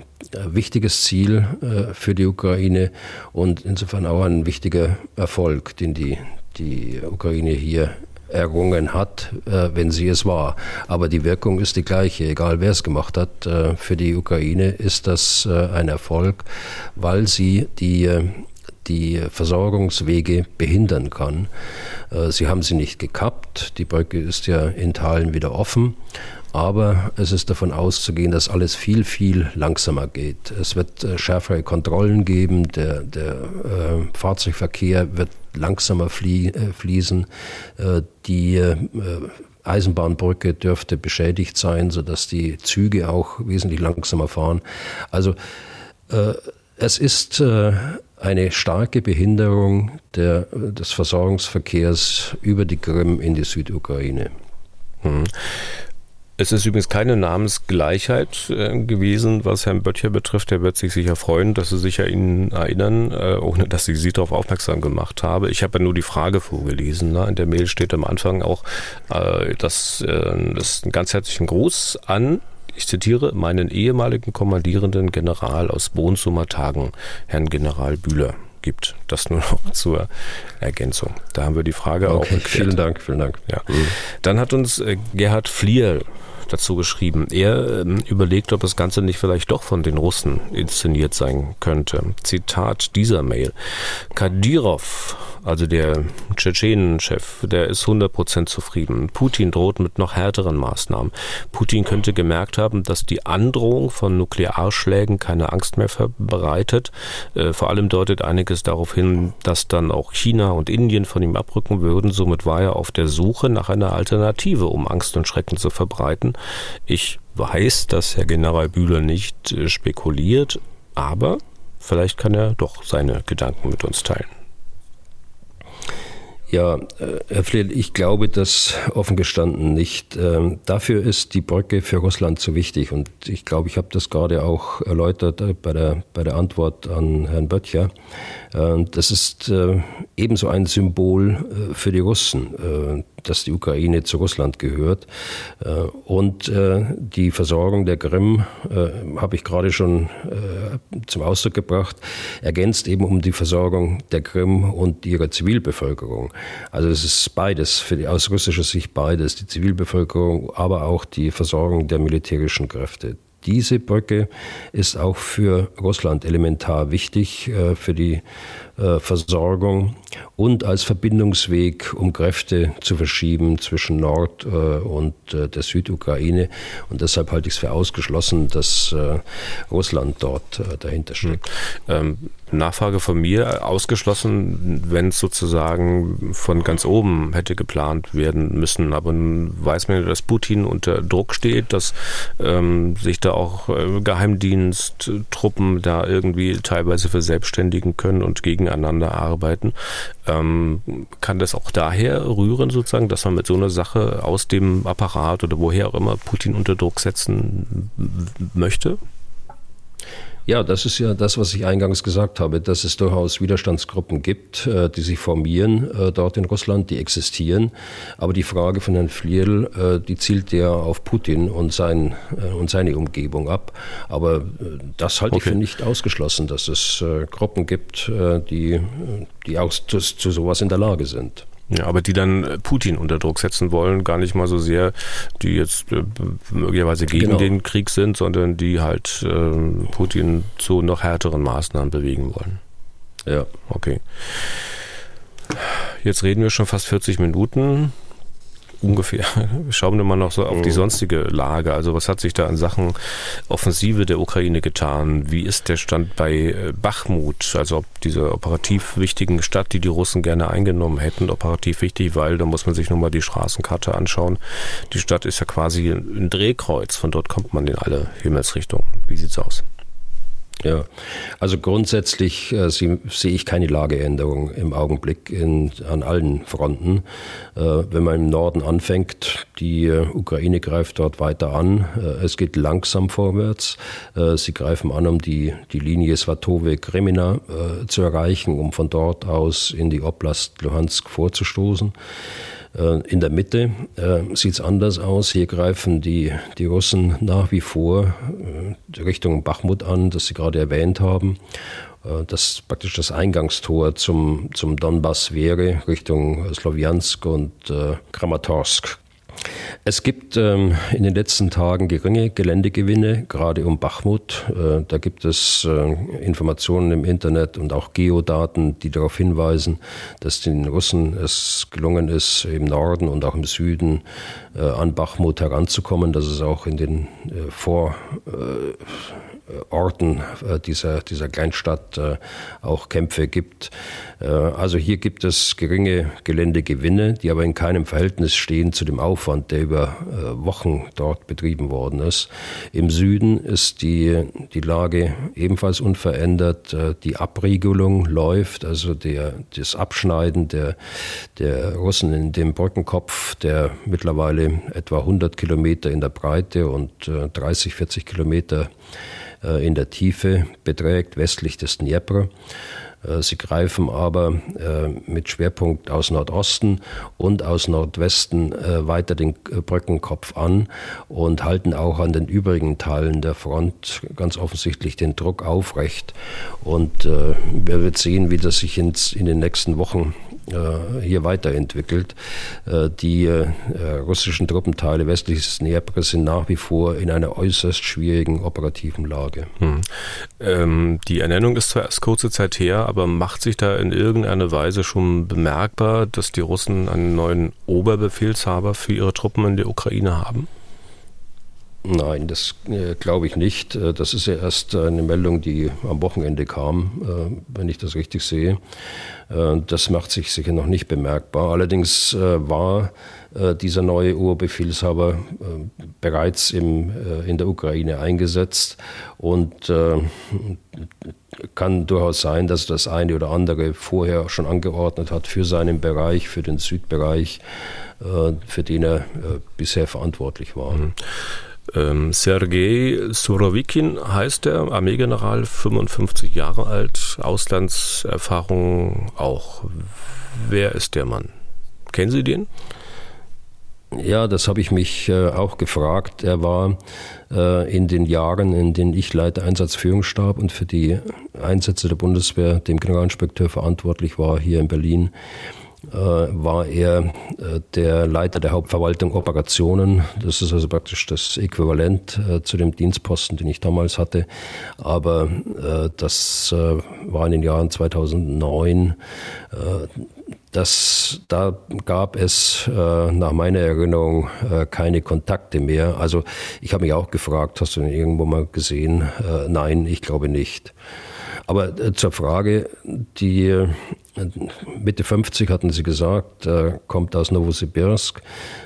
wichtiges Ziel für die Ukraine und insofern auch ein wichtiger Erfolg, den die, die Ukraine hier errungen hat, äh, wenn sie es war. Aber die Wirkung ist die gleiche, egal wer es gemacht hat. Äh, für die Ukraine ist das äh, ein Erfolg, weil sie die die Versorgungswege behindern kann. Sie haben sie nicht gekappt. Die Brücke ist ja in Teilen wieder offen. Aber es ist davon auszugehen, dass alles viel, viel langsamer geht. Es wird schärfere Kontrollen geben, der, der äh, Fahrzeugverkehr wird langsamer flie äh, fließen. Äh, die äh, Eisenbahnbrücke dürfte beschädigt sein, sodass die Züge auch wesentlich langsamer fahren. Also es ist eine starke Behinderung der, des Versorgungsverkehrs über die Krim in die Südukraine. Hm. Es ist übrigens keine Namensgleichheit äh, gewesen, was Herrn Böttcher betrifft. Er wird sich sicher freuen, dass Sie sich an ihn erinnern, äh, ohne dass ich Sie darauf aufmerksam gemacht habe. Ich habe ja nur die Frage vorgelesen. Ne? In der Mail steht am Anfang auch, äh, dass äh, das einen ganz herzlichen Gruß an ich zitiere, meinen ehemaligen kommandierenden General aus Bohnsumer Tagen, Herrn General Bühler gibt. Das nur noch zur Ergänzung. Da haben wir die Frage okay, auch geklärt. Vielen Dank, vielen Dank. Ja. Mhm. Dann hat uns äh, Gerhard Flier dazu geschrieben. Er ähm, überlegt, ob das Ganze nicht vielleicht doch von den Russen inszeniert sein könnte. Zitat dieser Mail. Kadyrov, also der Tschetschenen-Chef, der ist 100% zufrieden. Putin droht mit noch härteren Maßnahmen. Putin könnte gemerkt haben, dass die Androhung von Nuklearschlägen keine Angst mehr verbreitet. Äh, vor allem deutet einiges darauf hin, dass dann auch China und Indien von ihm abrücken würden. Somit war er auf der Suche nach einer Alternative, um Angst und Schrecken zu verbreiten. Ich weiß, dass Herr General Bühler nicht äh, spekuliert, aber vielleicht kann er doch seine Gedanken mit uns teilen. Ja, äh, Herr Flehl, ich glaube das offen gestanden nicht. Ähm, dafür ist die Brücke für Russland zu wichtig und ich glaube, ich habe das gerade auch erläutert äh, bei der, bei der Antwort an Herrn Böttcher. Ähm, das ist ebenso ein Symbol für die Russen dass die Ukraine zu Russland gehört. Äh, und äh, die Versorgung der Krim, äh, habe ich gerade schon zum Ausdruck gebracht, ergänzt eben um die Versorgung der Krim und ihrer Zivilbevölkerung. Also es ist beides, für die, aus russischer Sicht beides, die Zivilbevölkerung, aber auch die Versorgung der militärischen Kräfte. Diese Brücke ist auch für Russland elementar wichtig, für die Versorgung und als Verbindungsweg, um Kräfte zu verschieben zwischen Nord- und der Südukraine. Und deshalb halte ich es für ausgeschlossen, dass Russland dort dahinter steckt. Hm. Ähm, Nachfrage von mir ausgeschlossen, wenn es sozusagen von ganz oben hätte geplant werden müssen. Aber weiß man, dass Putin unter Druck steht, dass ähm, sich da auch äh, Geheimdiensttruppen da irgendwie teilweise verselbstständigen können und gegeneinander arbeiten. Ähm, kann das auch daher rühren, sozusagen, dass man mit so einer Sache aus dem Apparat oder woher auch immer Putin unter Druck setzen möchte? Ja, das ist ja das, was ich eingangs gesagt habe, dass es durchaus Widerstandsgruppen gibt, äh, die sich formieren äh, dort in Russland, die existieren. Aber die Frage von Herrn Flierl, äh, die zielt ja auf Putin und, sein, und seine Umgebung ab. Aber das halte okay. ich für nicht ausgeschlossen, dass es Gruppen gibt, die, die auch zu, zu sowas in der Lage sind. Ja, aber die dann äh, Putin unter Druck setzen wollen, gar nicht mal so sehr, die jetzt äh, möglicherweise gegen genau. den Krieg sind, sondern die halt äh, Putin zu noch härteren Maßnahmen bewegen wollen. Ja. Okay. Jetzt reden wir schon fast 40 Minuten ungefähr. Schauen wir mal noch so auf die mhm. sonstige Lage. Also was hat sich da in Sachen Offensive der Ukraine getan? Wie ist der Stand bei äh, Bachmut? Also ob diese operativ wichtigen Stadt, die die Russen gerne eingenommen hätten, operativ wichtig, weil da muss man sich nur mal die Straßenkarte anschauen. Die Stadt ist ja quasi ein Drehkreuz. Von dort kommt man in alle Himmelsrichtungen. Wie sieht's aus? Ja, also grundsätzlich äh, sehe ich keine Lageänderung im Augenblick in, an allen Fronten. Äh, wenn man im Norden anfängt, die äh, Ukraine greift dort weiter an. Äh, es geht langsam vorwärts. Äh, sie greifen an, um die, die Linie Svatove-Kremina äh, zu erreichen, um von dort aus in die Oblast Luhansk vorzustoßen. Äh, in der Mitte äh, sieht es anders aus. Hier greifen die, die Russen nach wie vor äh, Richtung Bachmut an, das Sie gerade erwähnt haben. Das praktisch das Eingangstor zum, zum Donbass wäre, Richtung Slowiansk und Kramatorsk es gibt ähm, in den letzten Tagen geringe Geländegewinne, gerade um Bachmut. Äh, da gibt es äh, Informationen im Internet und auch Geodaten, die darauf hinweisen, dass den Russen es gelungen ist, im Norden und auch im Süden äh, an Bachmut heranzukommen, dass es auch in den äh, Vor äh, Orten äh, dieser, dieser Kleinstadt äh, auch Kämpfe gibt. Äh, also hier gibt es geringe Geländegewinne, die aber in keinem Verhältnis stehen zu dem Aufwand, der über Wochen dort betrieben worden ist. Im Süden ist die, die Lage ebenfalls unverändert. Die Abriegelung läuft, also der, das Abschneiden der, der Russen in dem Brückenkopf, der mittlerweile etwa 100 Kilometer in der Breite und 30, 40 Kilometer äh, in der Tiefe beträgt, westlich des Dnepr. Äh, sie greifen aber äh, mit Schwerpunkt aus Nordosten und aus Nordwesten weiter den Brückenkopf an und halten auch an den übrigen Teilen der Front ganz offensichtlich den Druck aufrecht. Und wer wird sehen, wie das sich in den nächsten Wochen äh, hier weiterentwickelt. Äh, die äh, russischen Truppenteile westliches Dnepr sind nach wie vor in einer äußerst schwierigen operativen Lage. Hm. Ähm, die Ernennung ist zwar erst kurze Zeit her, aber macht sich da in irgendeiner Weise schon bemerkbar, dass die Russen einen neuen Oberbefehlshaber für ihre Truppen in der Ukraine haben? Nein, das äh, glaube ich nicht. Äh, das ist ja erst eine Meldung, die am Wochenende kam, äh, wenn ich das richtig sehe. Äh, das macht sich sicher noch nicht bemerkbar. Allerdings äh, war äh, dieser neue Urbefehlshaber bereits im, in der Ukraine eingesetzt und kann durchaus sein, dass das eine oder andere vorher schon angeordnet hat für seinen Bereich, für den Südbereich, für den er bisher verantwortlich war. Mhm. Ähm, Sergei Surovikin heißt er, Armeegeneral, 55 Jahre alt, Auslandserfahrung auch. Wer ist der Mann? Kennen Sie den? Ja, das habe ich mich äh, auch gefragt. Er war äh, in den Jahren, in denen ich Leiter Einsatzführungsstab und für die Einsätze der Bundeswehr dem Generalinspekteur verantwortlich war hier in Berlin, war er äh, der Leiter der Hauptverwaltung Operationen. Das ist also praktisch das Äquivalent äh, zu dem Dienstposten, den ich damals hatte. Aber das war in den Jahren 2009. Das, da gab es nach meiner Erinnerung keine Kontakte mehr. Also ich habe mich auch gefragt, hast du ihn irgendwo mal gesehen? nein, ich glaube nicht. Aber zur Frage, die Mitte 50 hatten Sie gesagt, äh, kommt aus Novosibirsk,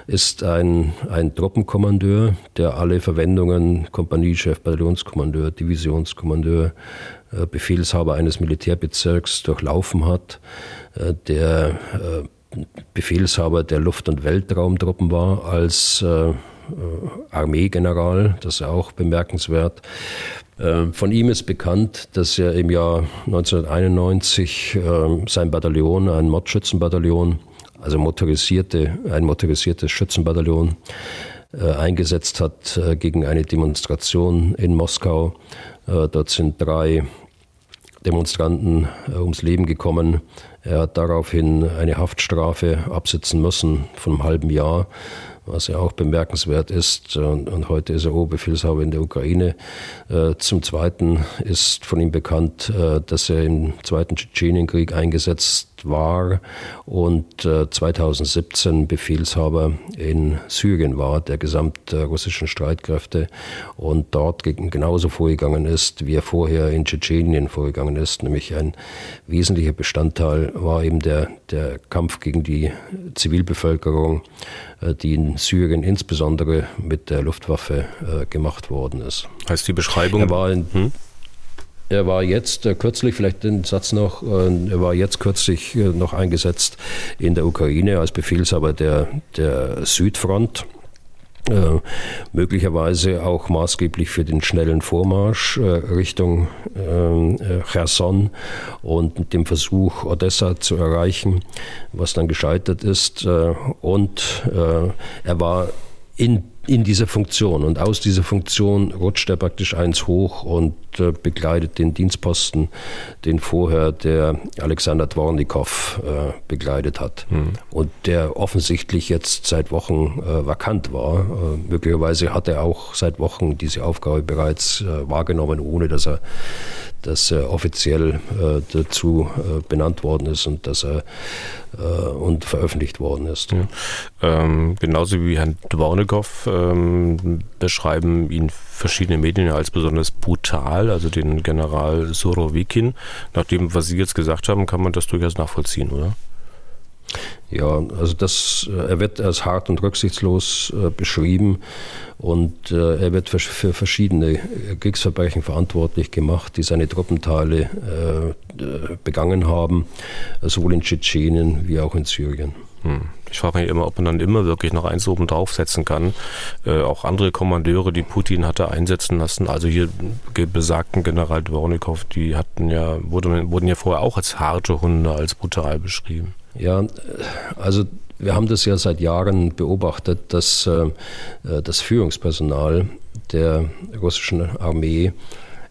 ist ein, ein Truppenkommandeur, der alle Verwendungen, Kompaniechef, Bataillonskommandeur, Divisionskommandeur, äh, Befehlshaber eines Militärbezirks durchlaufen hat, äh, der äh, Befehlshaber der Luft- und Weltraumtruppen war als äh, Armeegeneral, das ist auch bemerkenswert. Ähm, von ihm ist bekannt, dass er im Jahr 1991 ähm, sein Bataillon, ein Mordschützenbataillon, also motorisierte, ein motorisiertes Schützenbataillon, äh, eingesetzt hat äh, gegen eine Demonstration in Moskau. Äh, dort sind drei Demonstranten ums Leben gekommen. Er hat daraufhin eine Haftstrafe absitzen müssen von einem halben Jahr was ja auch bemerkenswert ist. Und, und heute ist er Oberbefehlshaber in der Ukraine. Äh, zum Zweiten ist von ihm bekannt, äh, dass er im Zweiten Tschetschenienkrieg eingesetzt war und 2017 äh, Befehlshaber in Syrien war, der gesamten russischen Streitkräfte und dort genauso vorgegangen ist, wie er vorher in Tschetschenien vorgegangen ist. Nämlich ein wesentlicher Bestandteil war eben der, der Kampf gegen die Zivilbevölkerung, äh, die in Syrien insbesondere mit der Luftwaffe äh, gemacht worden ist. Heißt die Beschreibung? Er war in, hm? Er war jetzt äh, kürzlich, vielleicht den Satz noch, äh, er war jetzt kürzlich äh, noch eingesetzt in der Ukraine als Befehlshaber der, der Südfront. Äh, möglicherweise auch maßgeblich für den schnellen Vormarsch äh, Richtung ähm, äh, Cherson und dem Versuch, Odessa zu erreichen, was dann gescheitert ist. und er war in in dieser Funktion. Und aus dieser Funktion rutscht er praktisch eins hoch und äh, begleitet den Dienstposten, den vorher der Alexander Dvornikow äh, begleitet hat. Mhm. Und der offensichtlich jetzt seit Wochen äh, vakant war. Äh, möglicherweise hat er auch seit Wochen diese Aufgabe bereits äh, wahrgenommen, ohne dass er dass er offiziell äh, dazu äh, benannt worden ist und dass er äh, und veröffentlicht worden ist. Ja. Ähm, genauso wie Herrn Dvornikow ähm, beschreiben ihn verschiedene Medien als besonders brutal, also den General Sorowikin. Nach dem, was Sie jetzt gesagt haben, kann man das durchaus nachvollziehen, oder? Ja, also das, äh, er wird als hart und rücksichtslos äh, beschrieben und äh, er wird für, verschiedene Kriegsverbrechen verantwortlich gemacht, die seine Truppenteile begangen haben, sowohl in Tschetschenien wie auch in Syrien. Hm. Ich frage mich immer, ob man dann immer wirklich noch eins oben draufsetzen kann. Äh, auch andere Kommandeure, die Putin hatte einsetzen lassen, also hier besagten General Dvornikow, die hatten ja, wurden, wurden ja vorher auch als harte Hunde, als brutal beschrieben. Ja, also wir haben das ja seit Jahren beobachtet, dass äh, das Führungspersonal der russischen Armee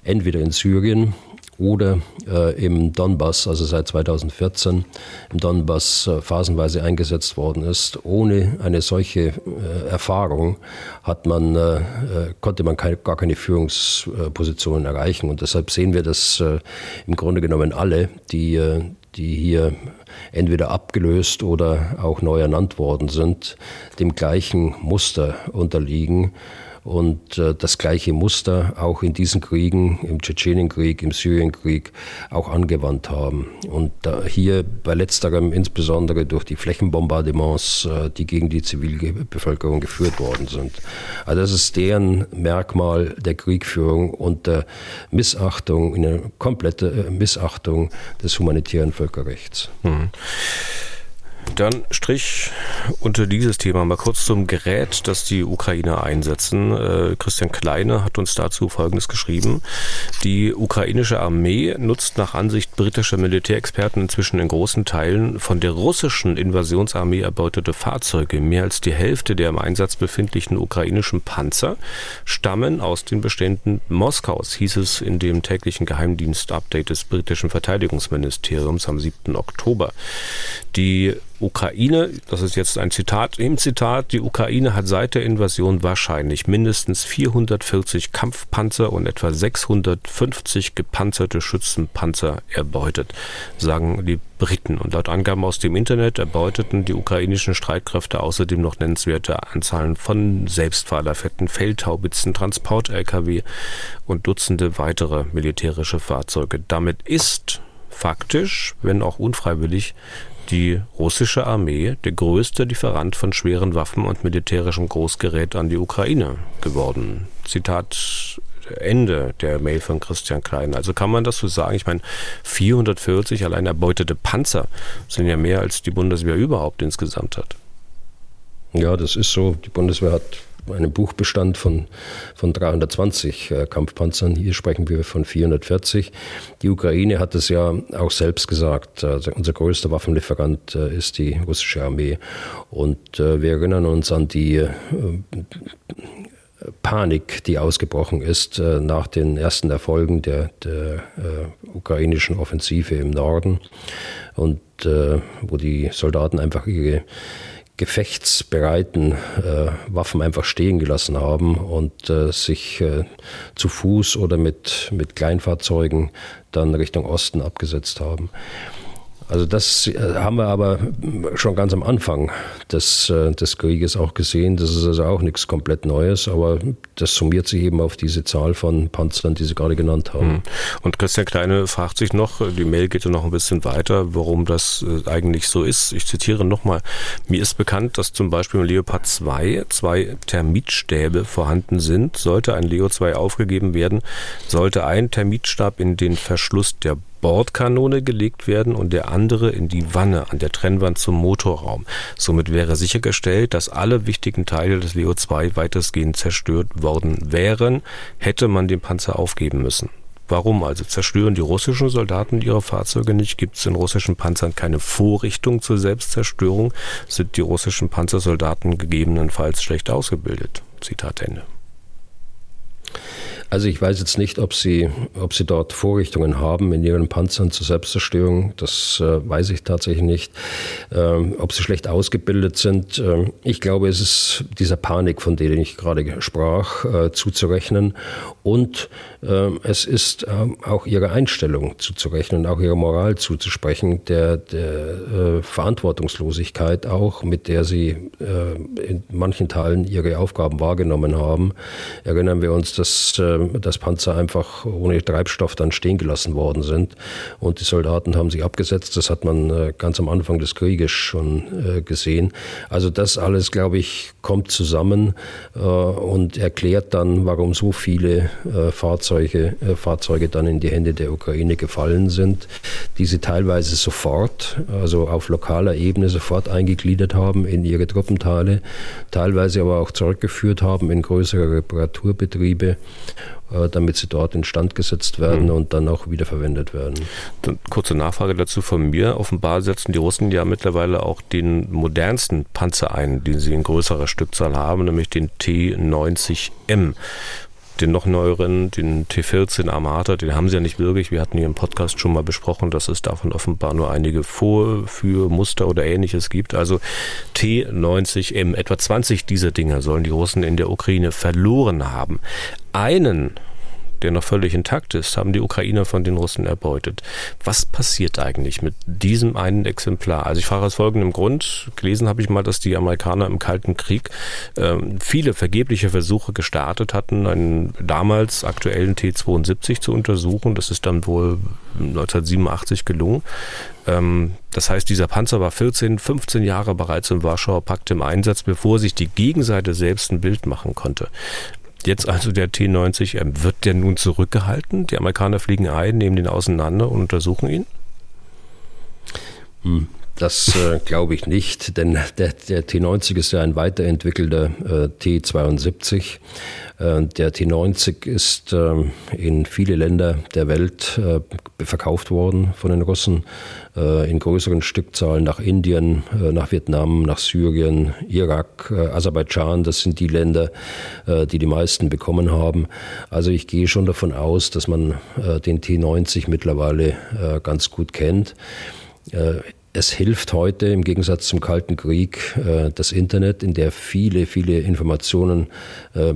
entweder in Syrien oder äh, im Donbass, also seit 2014 im Donbass äh, phasenweise eingesetzt worden ist. Ohne eine solche äh, Erfahrung hat man, äh, äh, konnte man keine, gar keine Führungspositionen erreichen. Und deshalb sehen wir das im Grunde genommen alle, die, die hier entweder abgelöst oder auch neu ernannt worden sind, dem gleichen Muster unterliegen und äh, das gleiche Muster auch in diesen Kriegen, im Tschetschenienkrieg, im Syrienkrieg auch angewandt haben. Und äh, hier bei letzterem insbesondere durch die Flächenbombardements, äh, die gegen die Zivilbevölkerung geführt worden sind. Also das ist deren Merkmal der Kriegführung und der Missachtung, eine komplette äh, Missachtung des humanitären Völkerrechts. Mhm. Dann Strich unter dieses Thema mal kurz zum Gerät, das die Ukrainer einsetzen. Äh, Christian Kleine hat uns dazu Folgendes geschrieben. Die ukrainische Armee nutzt nach Ansicht britischer Militärexperten inzwischen in großen Teilen von der russischen Invasionsarmee erbeutete Fahrzeuge. Mehr als die Hälfte der im Einsatz befindlichen ukrainischen Panzer stammen aus den Beständen Moskaus, hieß es in dem täglichen Geheimdienst-Update des britischen Verteidigungsministeriums am 7. Oktober. Die Ukraine, das ist jetzt ein Zitat im Zitat, die Ukraine hat seit der Invasion wahrscheinlich mindestens 440 Kampfpanzer und etwa 650 gepanzerte Schützenpanzer erbeutet, sagen die Briten. Und laut Angaben aus dem Internet erbeuteten die ukrainischen Streitkräfte außerdem noch nennenswerte Anzahlen von Selbstfahrerfetten, Feldhaubitzen, Transport-Lkw und Dutzende weitere militärische Fahrzeuge. Damit ist faktisch, wenn auch unfreiwillig, die russische Armee der größte Lieferant von schweren Waffen und militärischem Großgerät an die Ukraine geworden. Zitat Ende der Mail von Christian Klein. Also kann man das so sagen? Ich meine, 440 allein erbeutete Panzer sind ja mehr als die Bundeswehr überhaupt insgesamt hat. Ja, das ist so. Die Bundeswehr hat einen Buchbestand von, von 320 äh, Kampfpanzern. Hier sprechen wir von 440. Die Ukraine hat es ja auch selbst gesagt. Also unser größter Waffenlieferant äh, ist die russische Armee. Und wir erinnern uns an die Panik, die ausgebrochen ist nach den ersten Erfolgen der, der ukrainischen Offensive im Norden und wo die Soldaten einfach ihre gefechtsbereiten äh, Waffen einfach stehen gelassen haben und äh, sich äh, zu Fuß oder mit, mit Kleinfahrzeugen dann Richtung Osten abgesetzt haben. Also das äh, haben wir aber schon ganz am Anfang des, äh, des Krieges auch gesehen. Das ist also auch nichts komplett Neues, aber das summiert sich eben auf diese Zahl von Panzern, die Sie gerade genannt haben. Hm. Und Christian Kleine fragt sich noch, die Mail geht ja noch ein bisschen weiter, warum das äh, eigentlich so ist. Ich zitiere nochmal. Mir ist bekannt, dass zum Beispiel im Leopard 2 zwei Termitstäbe vorhanden sind. Sollte ein Leo 2 aufgegeben werden, sollte ein Termitstab in den Verschluss der Bordkanone gelegt werden und der andere in die Wanne an der Trennwand zum Motorraum. Somit wäre sichergestellt, dass alle wichtigen Teile des Leo 2 weitestgehend zerstört worden wären, hätte man den Panzer aufgeben müssen. Warum also? Zerstören die russischen Soldaten ihre Fahrzeuge nicht? Gibt es in russischen Panzern keine Vorrichtung zur Selbstzerstörung? Sind die russischen Panzersoldaten gegebenenfalls schlecht ausgebildet? Zitat Ende. Also ich weiß jetzt nicht, ob Sie, ob Sie dort Vorrichtungen haben in Ihren Panzern zur Selbstzerstörung. Das äh, weiß ich tatsächlich nicht. Ähm, ob sie schlecht ausgebildet sind. Ähm, ich glaube, es ist dieser Panik, von der ich gerade sprach, äh, zuzurechnen. Und ähm, es ist ähm, auch ihrer Einstellung zuzurechnen, auch ihrer Moral zuzusprechen, der, der äh, Verantwortungslosigkeit auch, mit der sie äh, in manchen Teilen ihre Aufgaben wahrgenommen haben. Erinnern wir uns, dass äh, dass Panzer einfach ohne Treibstoff dann stehen gelassen worden sind. Und die Soldaten haben sich abgesetzt. Das hat man äh, ganz am Anfang des Krieges schon äh, gesehen. Also das alles, glaube ich, kommt zusammen äh, und erklärt dann, warum so viele Fahrzeuge, Fahrzeuge dann in die Hände der Ukraine gefallen sind, die sie teilweise sofort, also auf lokaler Ebene sofort eingegliedert haben in ihre Truppenteile, teilweise aber auch zurückgeführt haben in größere Reparaturbetriebe äh, damit sie dort instand gesetzt werden mhm. und dann auch wiederverwendet werden. Dann kurze Nachfrage dazu von mir. Offenbar setzen die Russen ja mittlerweile auch den modernsten Panzer ein, den sie in größerer Stückzahl haben, nämlich den T-90M den noch neueren, den T14 Armata, den haben sie ja nicht wirklich. Wir hatten hier im Podcast schon mal besprochen, dass es davon offenbar nur einige Vorführmuster oder ähnliches gibt. Also T90M, etwa 20 dieser Dinger sollen die Russen in der Ukraine verloren haben. Einen der noch völlig intakt ist, haben die Ukrainer von den Russen erbeutet. Was passiert eigentlich mit diesem einen Exemplar? Also ich frage aus folgendem Grund. Gelesen habe ich mal, dass die Amerikaner im Kalten Krieg äh, viele vergebliche Versuche gestartet hatten, einen damals aktuellen T-72 zu untersuchen. Das ist dann wohl 1987 gelungen. Ähm, das heißt, dieser Panzer war 14, 15 Jahre bereits im Warschauer Pakt im Einsatz, bevor sich die Gegenseite selbst ein Bild machen konnte. Jetzt also der T90M, wird der nun zurückgehalten? Die Amerikaner fliegen ein, nehmen den auseinander und untersuchen ihn? Hm. Das äh, glaube ich nicht, denn der, der, T90 ist ja ein weiterentwickelter äh, T72. Äh, der T90 ist ähm, in viele Länder der Welt äh, verkauft worden von den Russen, in größeren Stückzahlen nach Indien, äh, nach Vietnam, nach Syrien, Irak, Aserbaidschan. Das sind die Länder, die die meisten bekommen haben. Also ich gehe schon davon aus, dass man den T90 mittlerweile ganz gut kennt es hilft heute im Gegensatz zum Kalten Krieg äh, das Internet, in der viele, viele Informationen äh,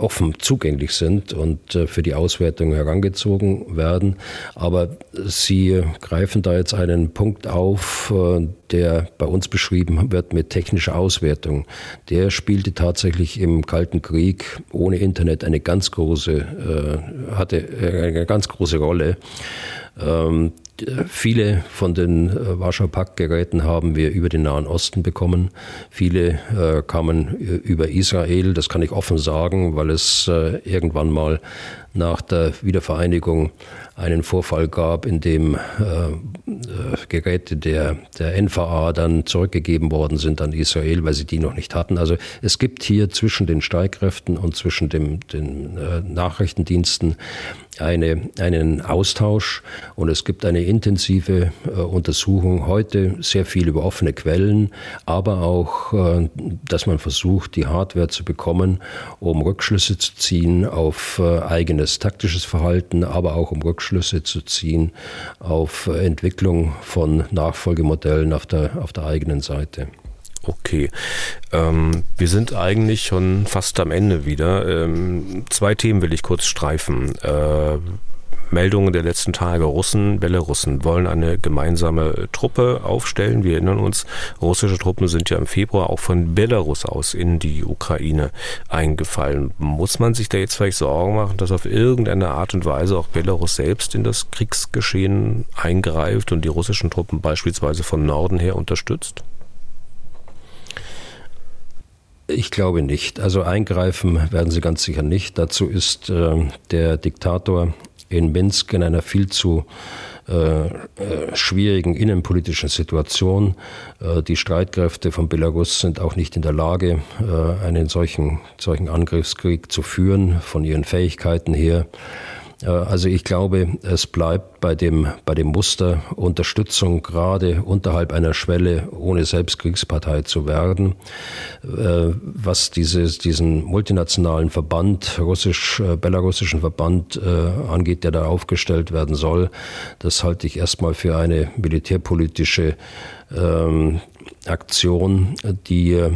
offen zugänglich sind und äh, für die Auswertung herangezogen werden. Aber Sie greifen da jetzt einen Punkt auf, äh, der bei uns beschrieben wird mit technischer Auswertung. Der spielte tatsächlich im Kalten Krieg ohne Internet eine ganz große, äh, hatte eine ganz große Rolle. Ähm, Viele von den äh, Warschau Pakt-Geräten haben wir über den Nahen Osten bekommen. Viele kamen über Israel. Das kann ich offen sagen, weil es äh, irgendwann mal nach der Wiedervereinigung einen Vorfall gab, in dem äh, äh Geräte der, der NVA dann zurückgegeben worden sind an Israel, weil sie die noch nicht hatten. Also es gibt hier zwischen den Streitkräften und zwischen dem, den äh, Nachrichtendiensten eine, einen Austausch und es gibt eine intensive äh, Untersuchung heute, sehr viel über offene Quellen, aber auch, äh, dass man versucht, die Hardware zu bekommen, um Rückschlüsse zu ziehen auf äh, eigenes taktisches Verhalten, aber auch um Rückschlüsse zu ziehen auf Entwicklung von Nachfolgemodellen auf der, auf der eigenen Seite. Okay, ähm, wir sind eigentlich schon fast am Ende wieder. Ähm, zwei Themen will ich kurz streifen. Äh, Meldungen der letzten Tage. Russen, Belarussen wollen eine gemeinsame Truppe aufstellen. Wir erinnern uns, russische Truppen sind ja im Februar auch von Belarus aus in die Ukraine eingefallen. Muss man sich da jetzt vielleicht Sorgen machen, dass auf irgendeine Art und Weise auch Belarus selbst in das Kriegsgeschehen eingreift und die russischen Truppen beispielsweise von Norden her unterstützt? Ich glaube nicht. Also eingreifen werden sie ganz sicher nicht. Dazu ist äh, der Diktator in Minsk in einer viel zu äh, äh, schwierigen innenpolitischen Situation. Äh, die Streitkräfte von Belarus sind auch nicht in der Lage, äh, einen solchen, solchen Angriffskrieg zu führen, von ihren Fähigkeiten her. Äh, also ich glaube, es bleibt bei dem, bei dem Muster Unterstützung gerade unterhalb einer Schwelle, ohne selbst Kriegspartei zu werden. Äh, was dieses, diesen multinationalen Verband, russisch-belarussischen Verband äh, angeht, der da aufgestellt werden soll, das halte ich erstmal für eine militärpolitische ähm, Aktion, die, äh,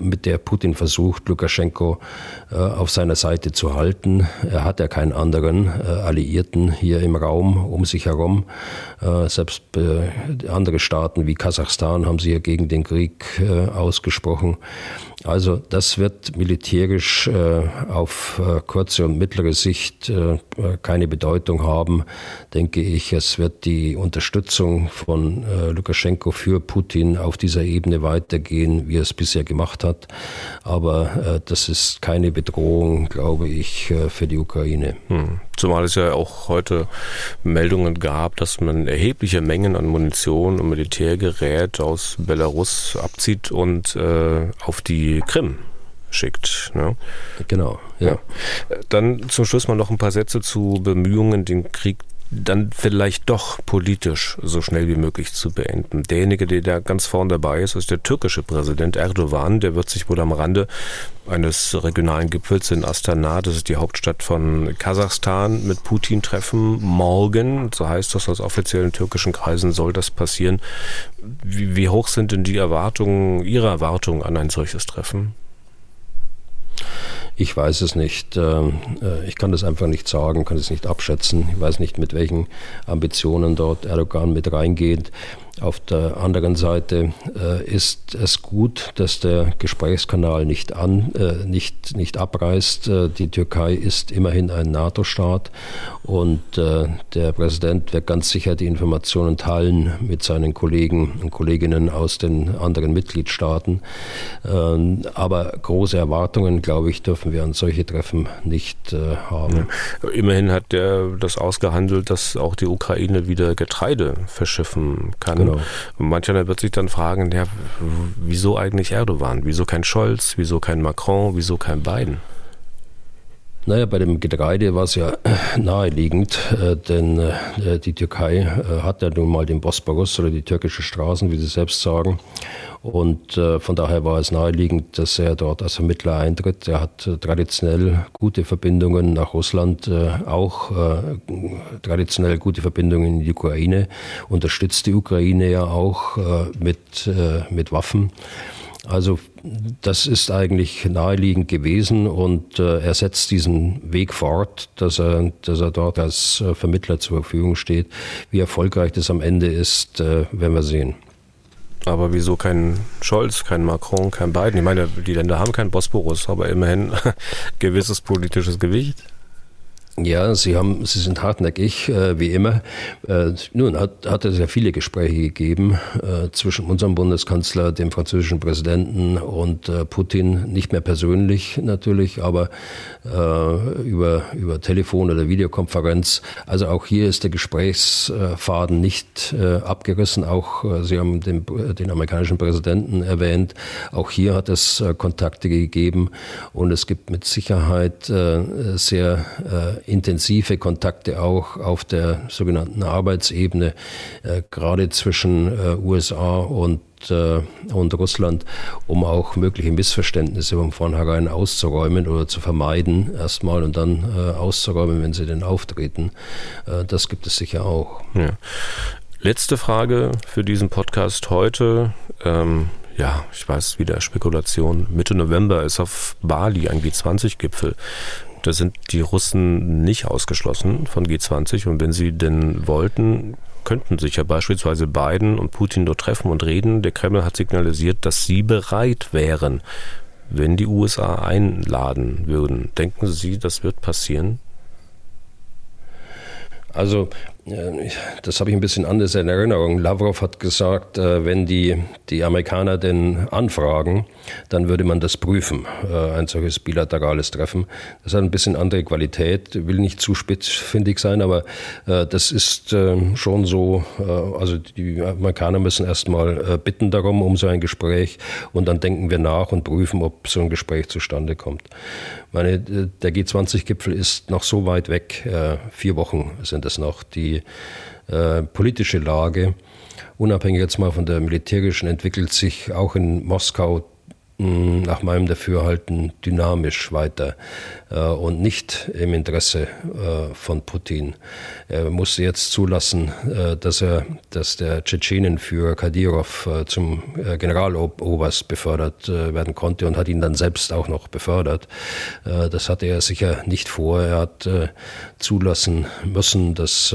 mit der Putin versucht, Lukaschenko äh, auf seiner Seite zu halten. Er hat ja keinen anderen äh, Alliierten hier im Raum um sich herum. Selbst andere Staaten wie Kasachstan haben sich ja gegen den Krieg ausgesprochen. Also das wird militärisch auf kurze und mittlere Sicht keine Bedeutung haben, denke ich. Es wird die Unterstützung von Lukaschenko für Putin auf dieser Ebene weitergehen, wie er es bisher gemacht hat. Aber äh, das ist keine Bedrohung, glaube ich, äh, für die Ukraine. Hm. Zumal es ja auch heute Meldungen gab, dass man erhebliche Mengen an Munition und Militärgerät aus Belarus abzieht und äh, auf die Krim schickt. Ne? Genau, ja. ja. Dann zum Schluss mal noch ein paar Sätze zu Bemühungen, den Krieg dann vielleicht doch politisch so schnell wie möglich zu beenden. Derjenige, der da ganz vorn dabei ist, ist der türkische Präsident Erdogan. Der wird sich wohl am Rande eines regionalen Gipfels in Astana, das ist die Hauptstadt von Kasachstan, mit Putin treffen. Morgen, so heißt das aus offiziellen türkischen Kreisen, soll das passieren. Wie, wie hoch sind denn die Erwartungen, Ihre Erwartungen an ein solches Treffen? Ich weiß es nicht. Ähm, äh, ich kann das einfach nicht sagen, kann es nicht abschätzen. Ich weiß nicht, mit welchen Ambitionen dort Erdogan mit reingeht. Auf der anderen Seite äh, ist es gut, dass der Gesprächskanal nicht, an, äh, nicht, nicht abreißt. Äh, die Türkei ist immerhin ein NATO-Staat und äh, der Präsident wird ganz sicher die Informationen teilen mit seinen Kollegen und Kolleginnen aus den anderen Mitgliedstaaten. Ähm, aber große Erwartungen, glaube ich, dürfen wir an solche Treffen nicht äh, haben. Ja. Immerhin hat er das ausgehandelt, dass auch die Ukraine wieder Getreide verschiffen kann. Genau. Und mancher wird sich dann fragen, ja, wieso eigentlich Erdogan? Wieso kein Scholz? Wieso kein Macron? Wieso kein Biden? Naja, bei dem Getreide war es ja naheliegend, äh, denn äh, die Türkei äh, hat ja nun mal den Bosporus oder die türkische Straßen, wie Sie selbst sagen. Und äh, von daher war es naheliegend, dass er dort als Vermittler eintritt. Er hat äh, traditionell gute Verbindungen nach Russland, äh, auch äh, traditionell gute Verbindungen in die Ukraine, unterstützt die Ukraine ja auch äh, mit, äh, mit Waffen. Also das ist eigentlich naheliegend gewesen und äh, er setzt diesen Weg fort, dass er, dass er dort als äh, Vermittler zur Verfügung steht. Wie erfolgreich das am Ende ist, äh, werden wir sehen. Aber wieso kein Scholz, kein Macron, kein Biden? Ich meine, die Länder haben keinen Bosporus, aber immerhin gewisses politisches Gewicht. Ja, Sie haben, Sie sind hartnäckig, äh, wie immer. Äh, nun hat, hat es ja viele Gespräche gegeben äh, zwischen unserem Bundeskanzler, dem französischen Präsidenten und äh, Putin. Nicht mehr persönlich natürlich, aber äh, über, über Telefon oder Videokonferenz. Also auch hier ist der Gesprächsfaden nicht äh, abgerissen. Auch Sie haben den, den amerikanischen Präsidenten erwähnt. Auch hier hat es Kontakte gegeben und es gibt mit Sicherheit sehr intensive Kontakte auch auf der sogenannten Arbeitsebene, äh, gerade zwischen äh, USA und äh, und Russland, um auch mögliche Missverständnisse von vornherein auszuräumen oder zu vermeiden, erstmal und dann äh, auszuräumen, wenn sie denn auftreten. Äh, das gibt es sicher auch. Ja. Letzte Frage für diesen Podcast heute. Ähm, ja, ich weiß wieder Spekulation. Mitte November ist auf Bali ein G20-Gipfel. Da sind die Russen nicht ausgeschlossen von G20 und wenn sie denn wollten, könnten sich ja beispielsweise Biden und Putin dort treffen und reden. Der Kreml hat signalisiert, dass sie bereit wären, wenn die USA einladen würden. Denken Sie, das wird passieren? Also das habe ich ein bisschen anders in Erinnerung. Lavrov hat gesagt, äh, wenn die, die Amerikaner denn anfragen, dann würde man das prüfen, äh, ein solches bilaterales Treffen. Das hat ein bisschen andere Qualität, will nicht zu spitzfindig sein, aber äh, das ist schon so, also die Amerikaner müssen erstmal bitten darum, um so ein Gespräch und dann denken wir nach und prüfen, ob so ein Gespräch zustande kommt. Meine, der G20-Gipfel ist noch so weit weg, vier Wochen sind es noch, die äh, politische Lage, unabhängig jetzt mal von der militärischen, entwickelt sich auch in Moskau nach meinem Dafürhalten dynamisch weiter äh, und nicht im Interesse äh, von Putin. Er musste jetzt zulassen, äh, dass er, dass der Tschetschenenführer Kadyrov äh, zum äh, Generaloberst befördert äh, werden konnte und hat ihn dann selbst auch noch befördert. das hatte er sicher nicht vor. Er hat zulassen müssen, dass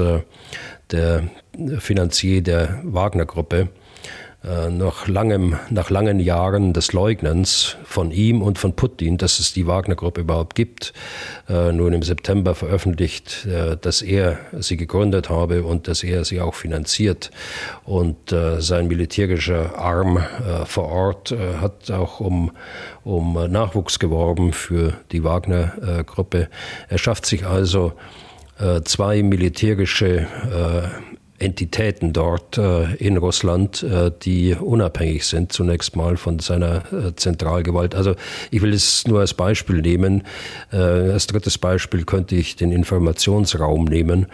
der Finanzier der Wagner-Gruppe nach, langem, nach langen Jahren des Leugnens von ihm und von Putin, dass es die Wagner-Gruppe überhaupt gibt, äh, nun im September veröffentlicht, äh, dass er sie gegründet habe und dass er sie auch finanziert. Und äh, sein militärischer Arm äh, vor Ort äh, hat auch um, um Nachwuchs geworben für die Wagner-Gruppe. Er schafft sich also zwei militärische Entitäten dort äh, in Russland, äh, die unabhängig sind, zunächst mal von seiner äh, Zentralgewalt. Also ich will es nur als Beispiel nehmen. Als drittes Beispiel könnte ich den Informationsraum nehmen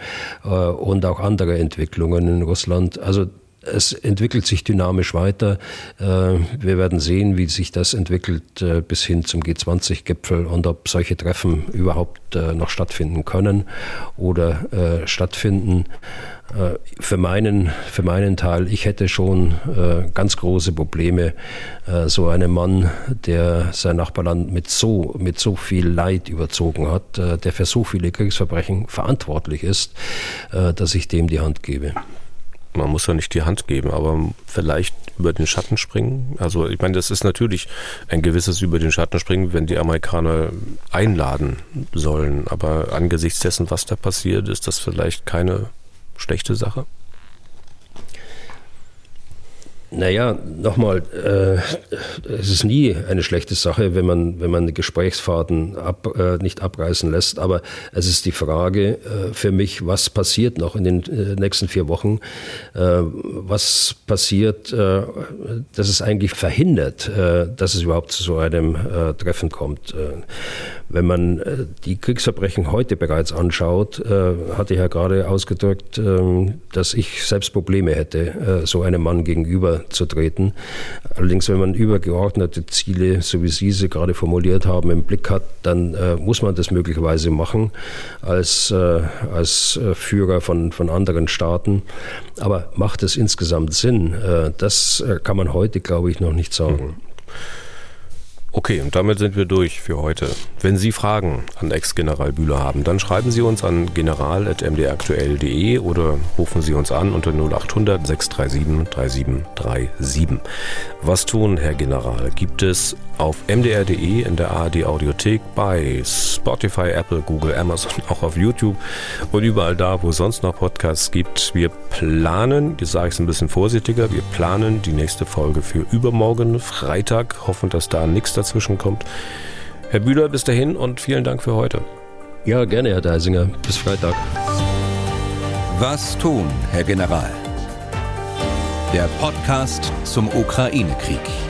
und auch andere Entwicklungen in Russland. Also es entwickelt sich dynamisch weiter. Äh, wir werden sehen, wie sich das entwickelt äh, bis hin zum G20-Gipfel und ob solche Treffen überhaupt äh, noch stattfinden können oder stattfinden. Für meinen, für meinen Teil, ich hätte schon ganz große Probleme, so einem Mann, der sein Nachbarland mit so, mit so viel Leid überzogen hat, der für so viele Kriegsverbrechen verantwortlich ist, dass ich dem die Hand gebe man muss ja nicht die Hand geben, aber vielleicht über den Schatten springen. Also ich meine, das ist natürlich ein gewisses über den Schatten springen, wenn die Amerikaner einladen sollen. Aber angesichts dessen, was da passiert, ist das vielleicht keine schlechte Sache. Naja, nochmal, äh, es ist nie eine schlechte Sache, wenn man, wenn man Gesprächsfaden ab, äh, nicht abreißen lässt, aber es ist die Frage äh, für mich, was passiert noch in den äh, nächsten vier Wochen, äh, was passiert, äh, dass es eigentlich verhindert, dass es überhaupt zu so einem Treffen kommt. Wenn man äh, die Kriegsverbrechen heute bereits anschaut, äh, hatte ich ja gerade ausgedrückt, ähm, dass ich selbst Probleme hätte, äh, so einem Mann gegenüberzutreten. Allerdings, wenn man übergeordnete Ziele, so wie Sie sie gerade formuliert haben, im Blick hat, dann muss man das möglicherweise machen als, als Führer von, von anderen Staaten. Aber macht es insgesamt Sinn? Das kann man heute, glaube ich, noch nicht sagen. Mhm. Okay, und damit sind wir durch für heute. Wenn Sie Fragen an Ex-General Bühler haben, dann schreiben Sie uns an general.mdaktuell.de oder rufen Sie uns an unter 0800 637 3737. Was tun, Herr General? Gibt es auf mdr.de in der ARD Audiothek, bei Spotify, Apple, Google, Amazon, auch auf YouTube und überall da, wo es sonst noch Podcasts gibt. Wir planen, jetzt sage ich es ein bisschen vorsichtiger, wir planen die nächste Folge für übermorgen, Freitag, hoffen, dass da nichts dazwischen kommt. Herr Bühler, bis dahin und vielen Dank für heute. Ja, gerne, Herr Deisinger. Bis Freitag. Was tun, Herr General? Der Podcast zum Ukraine-Krieg.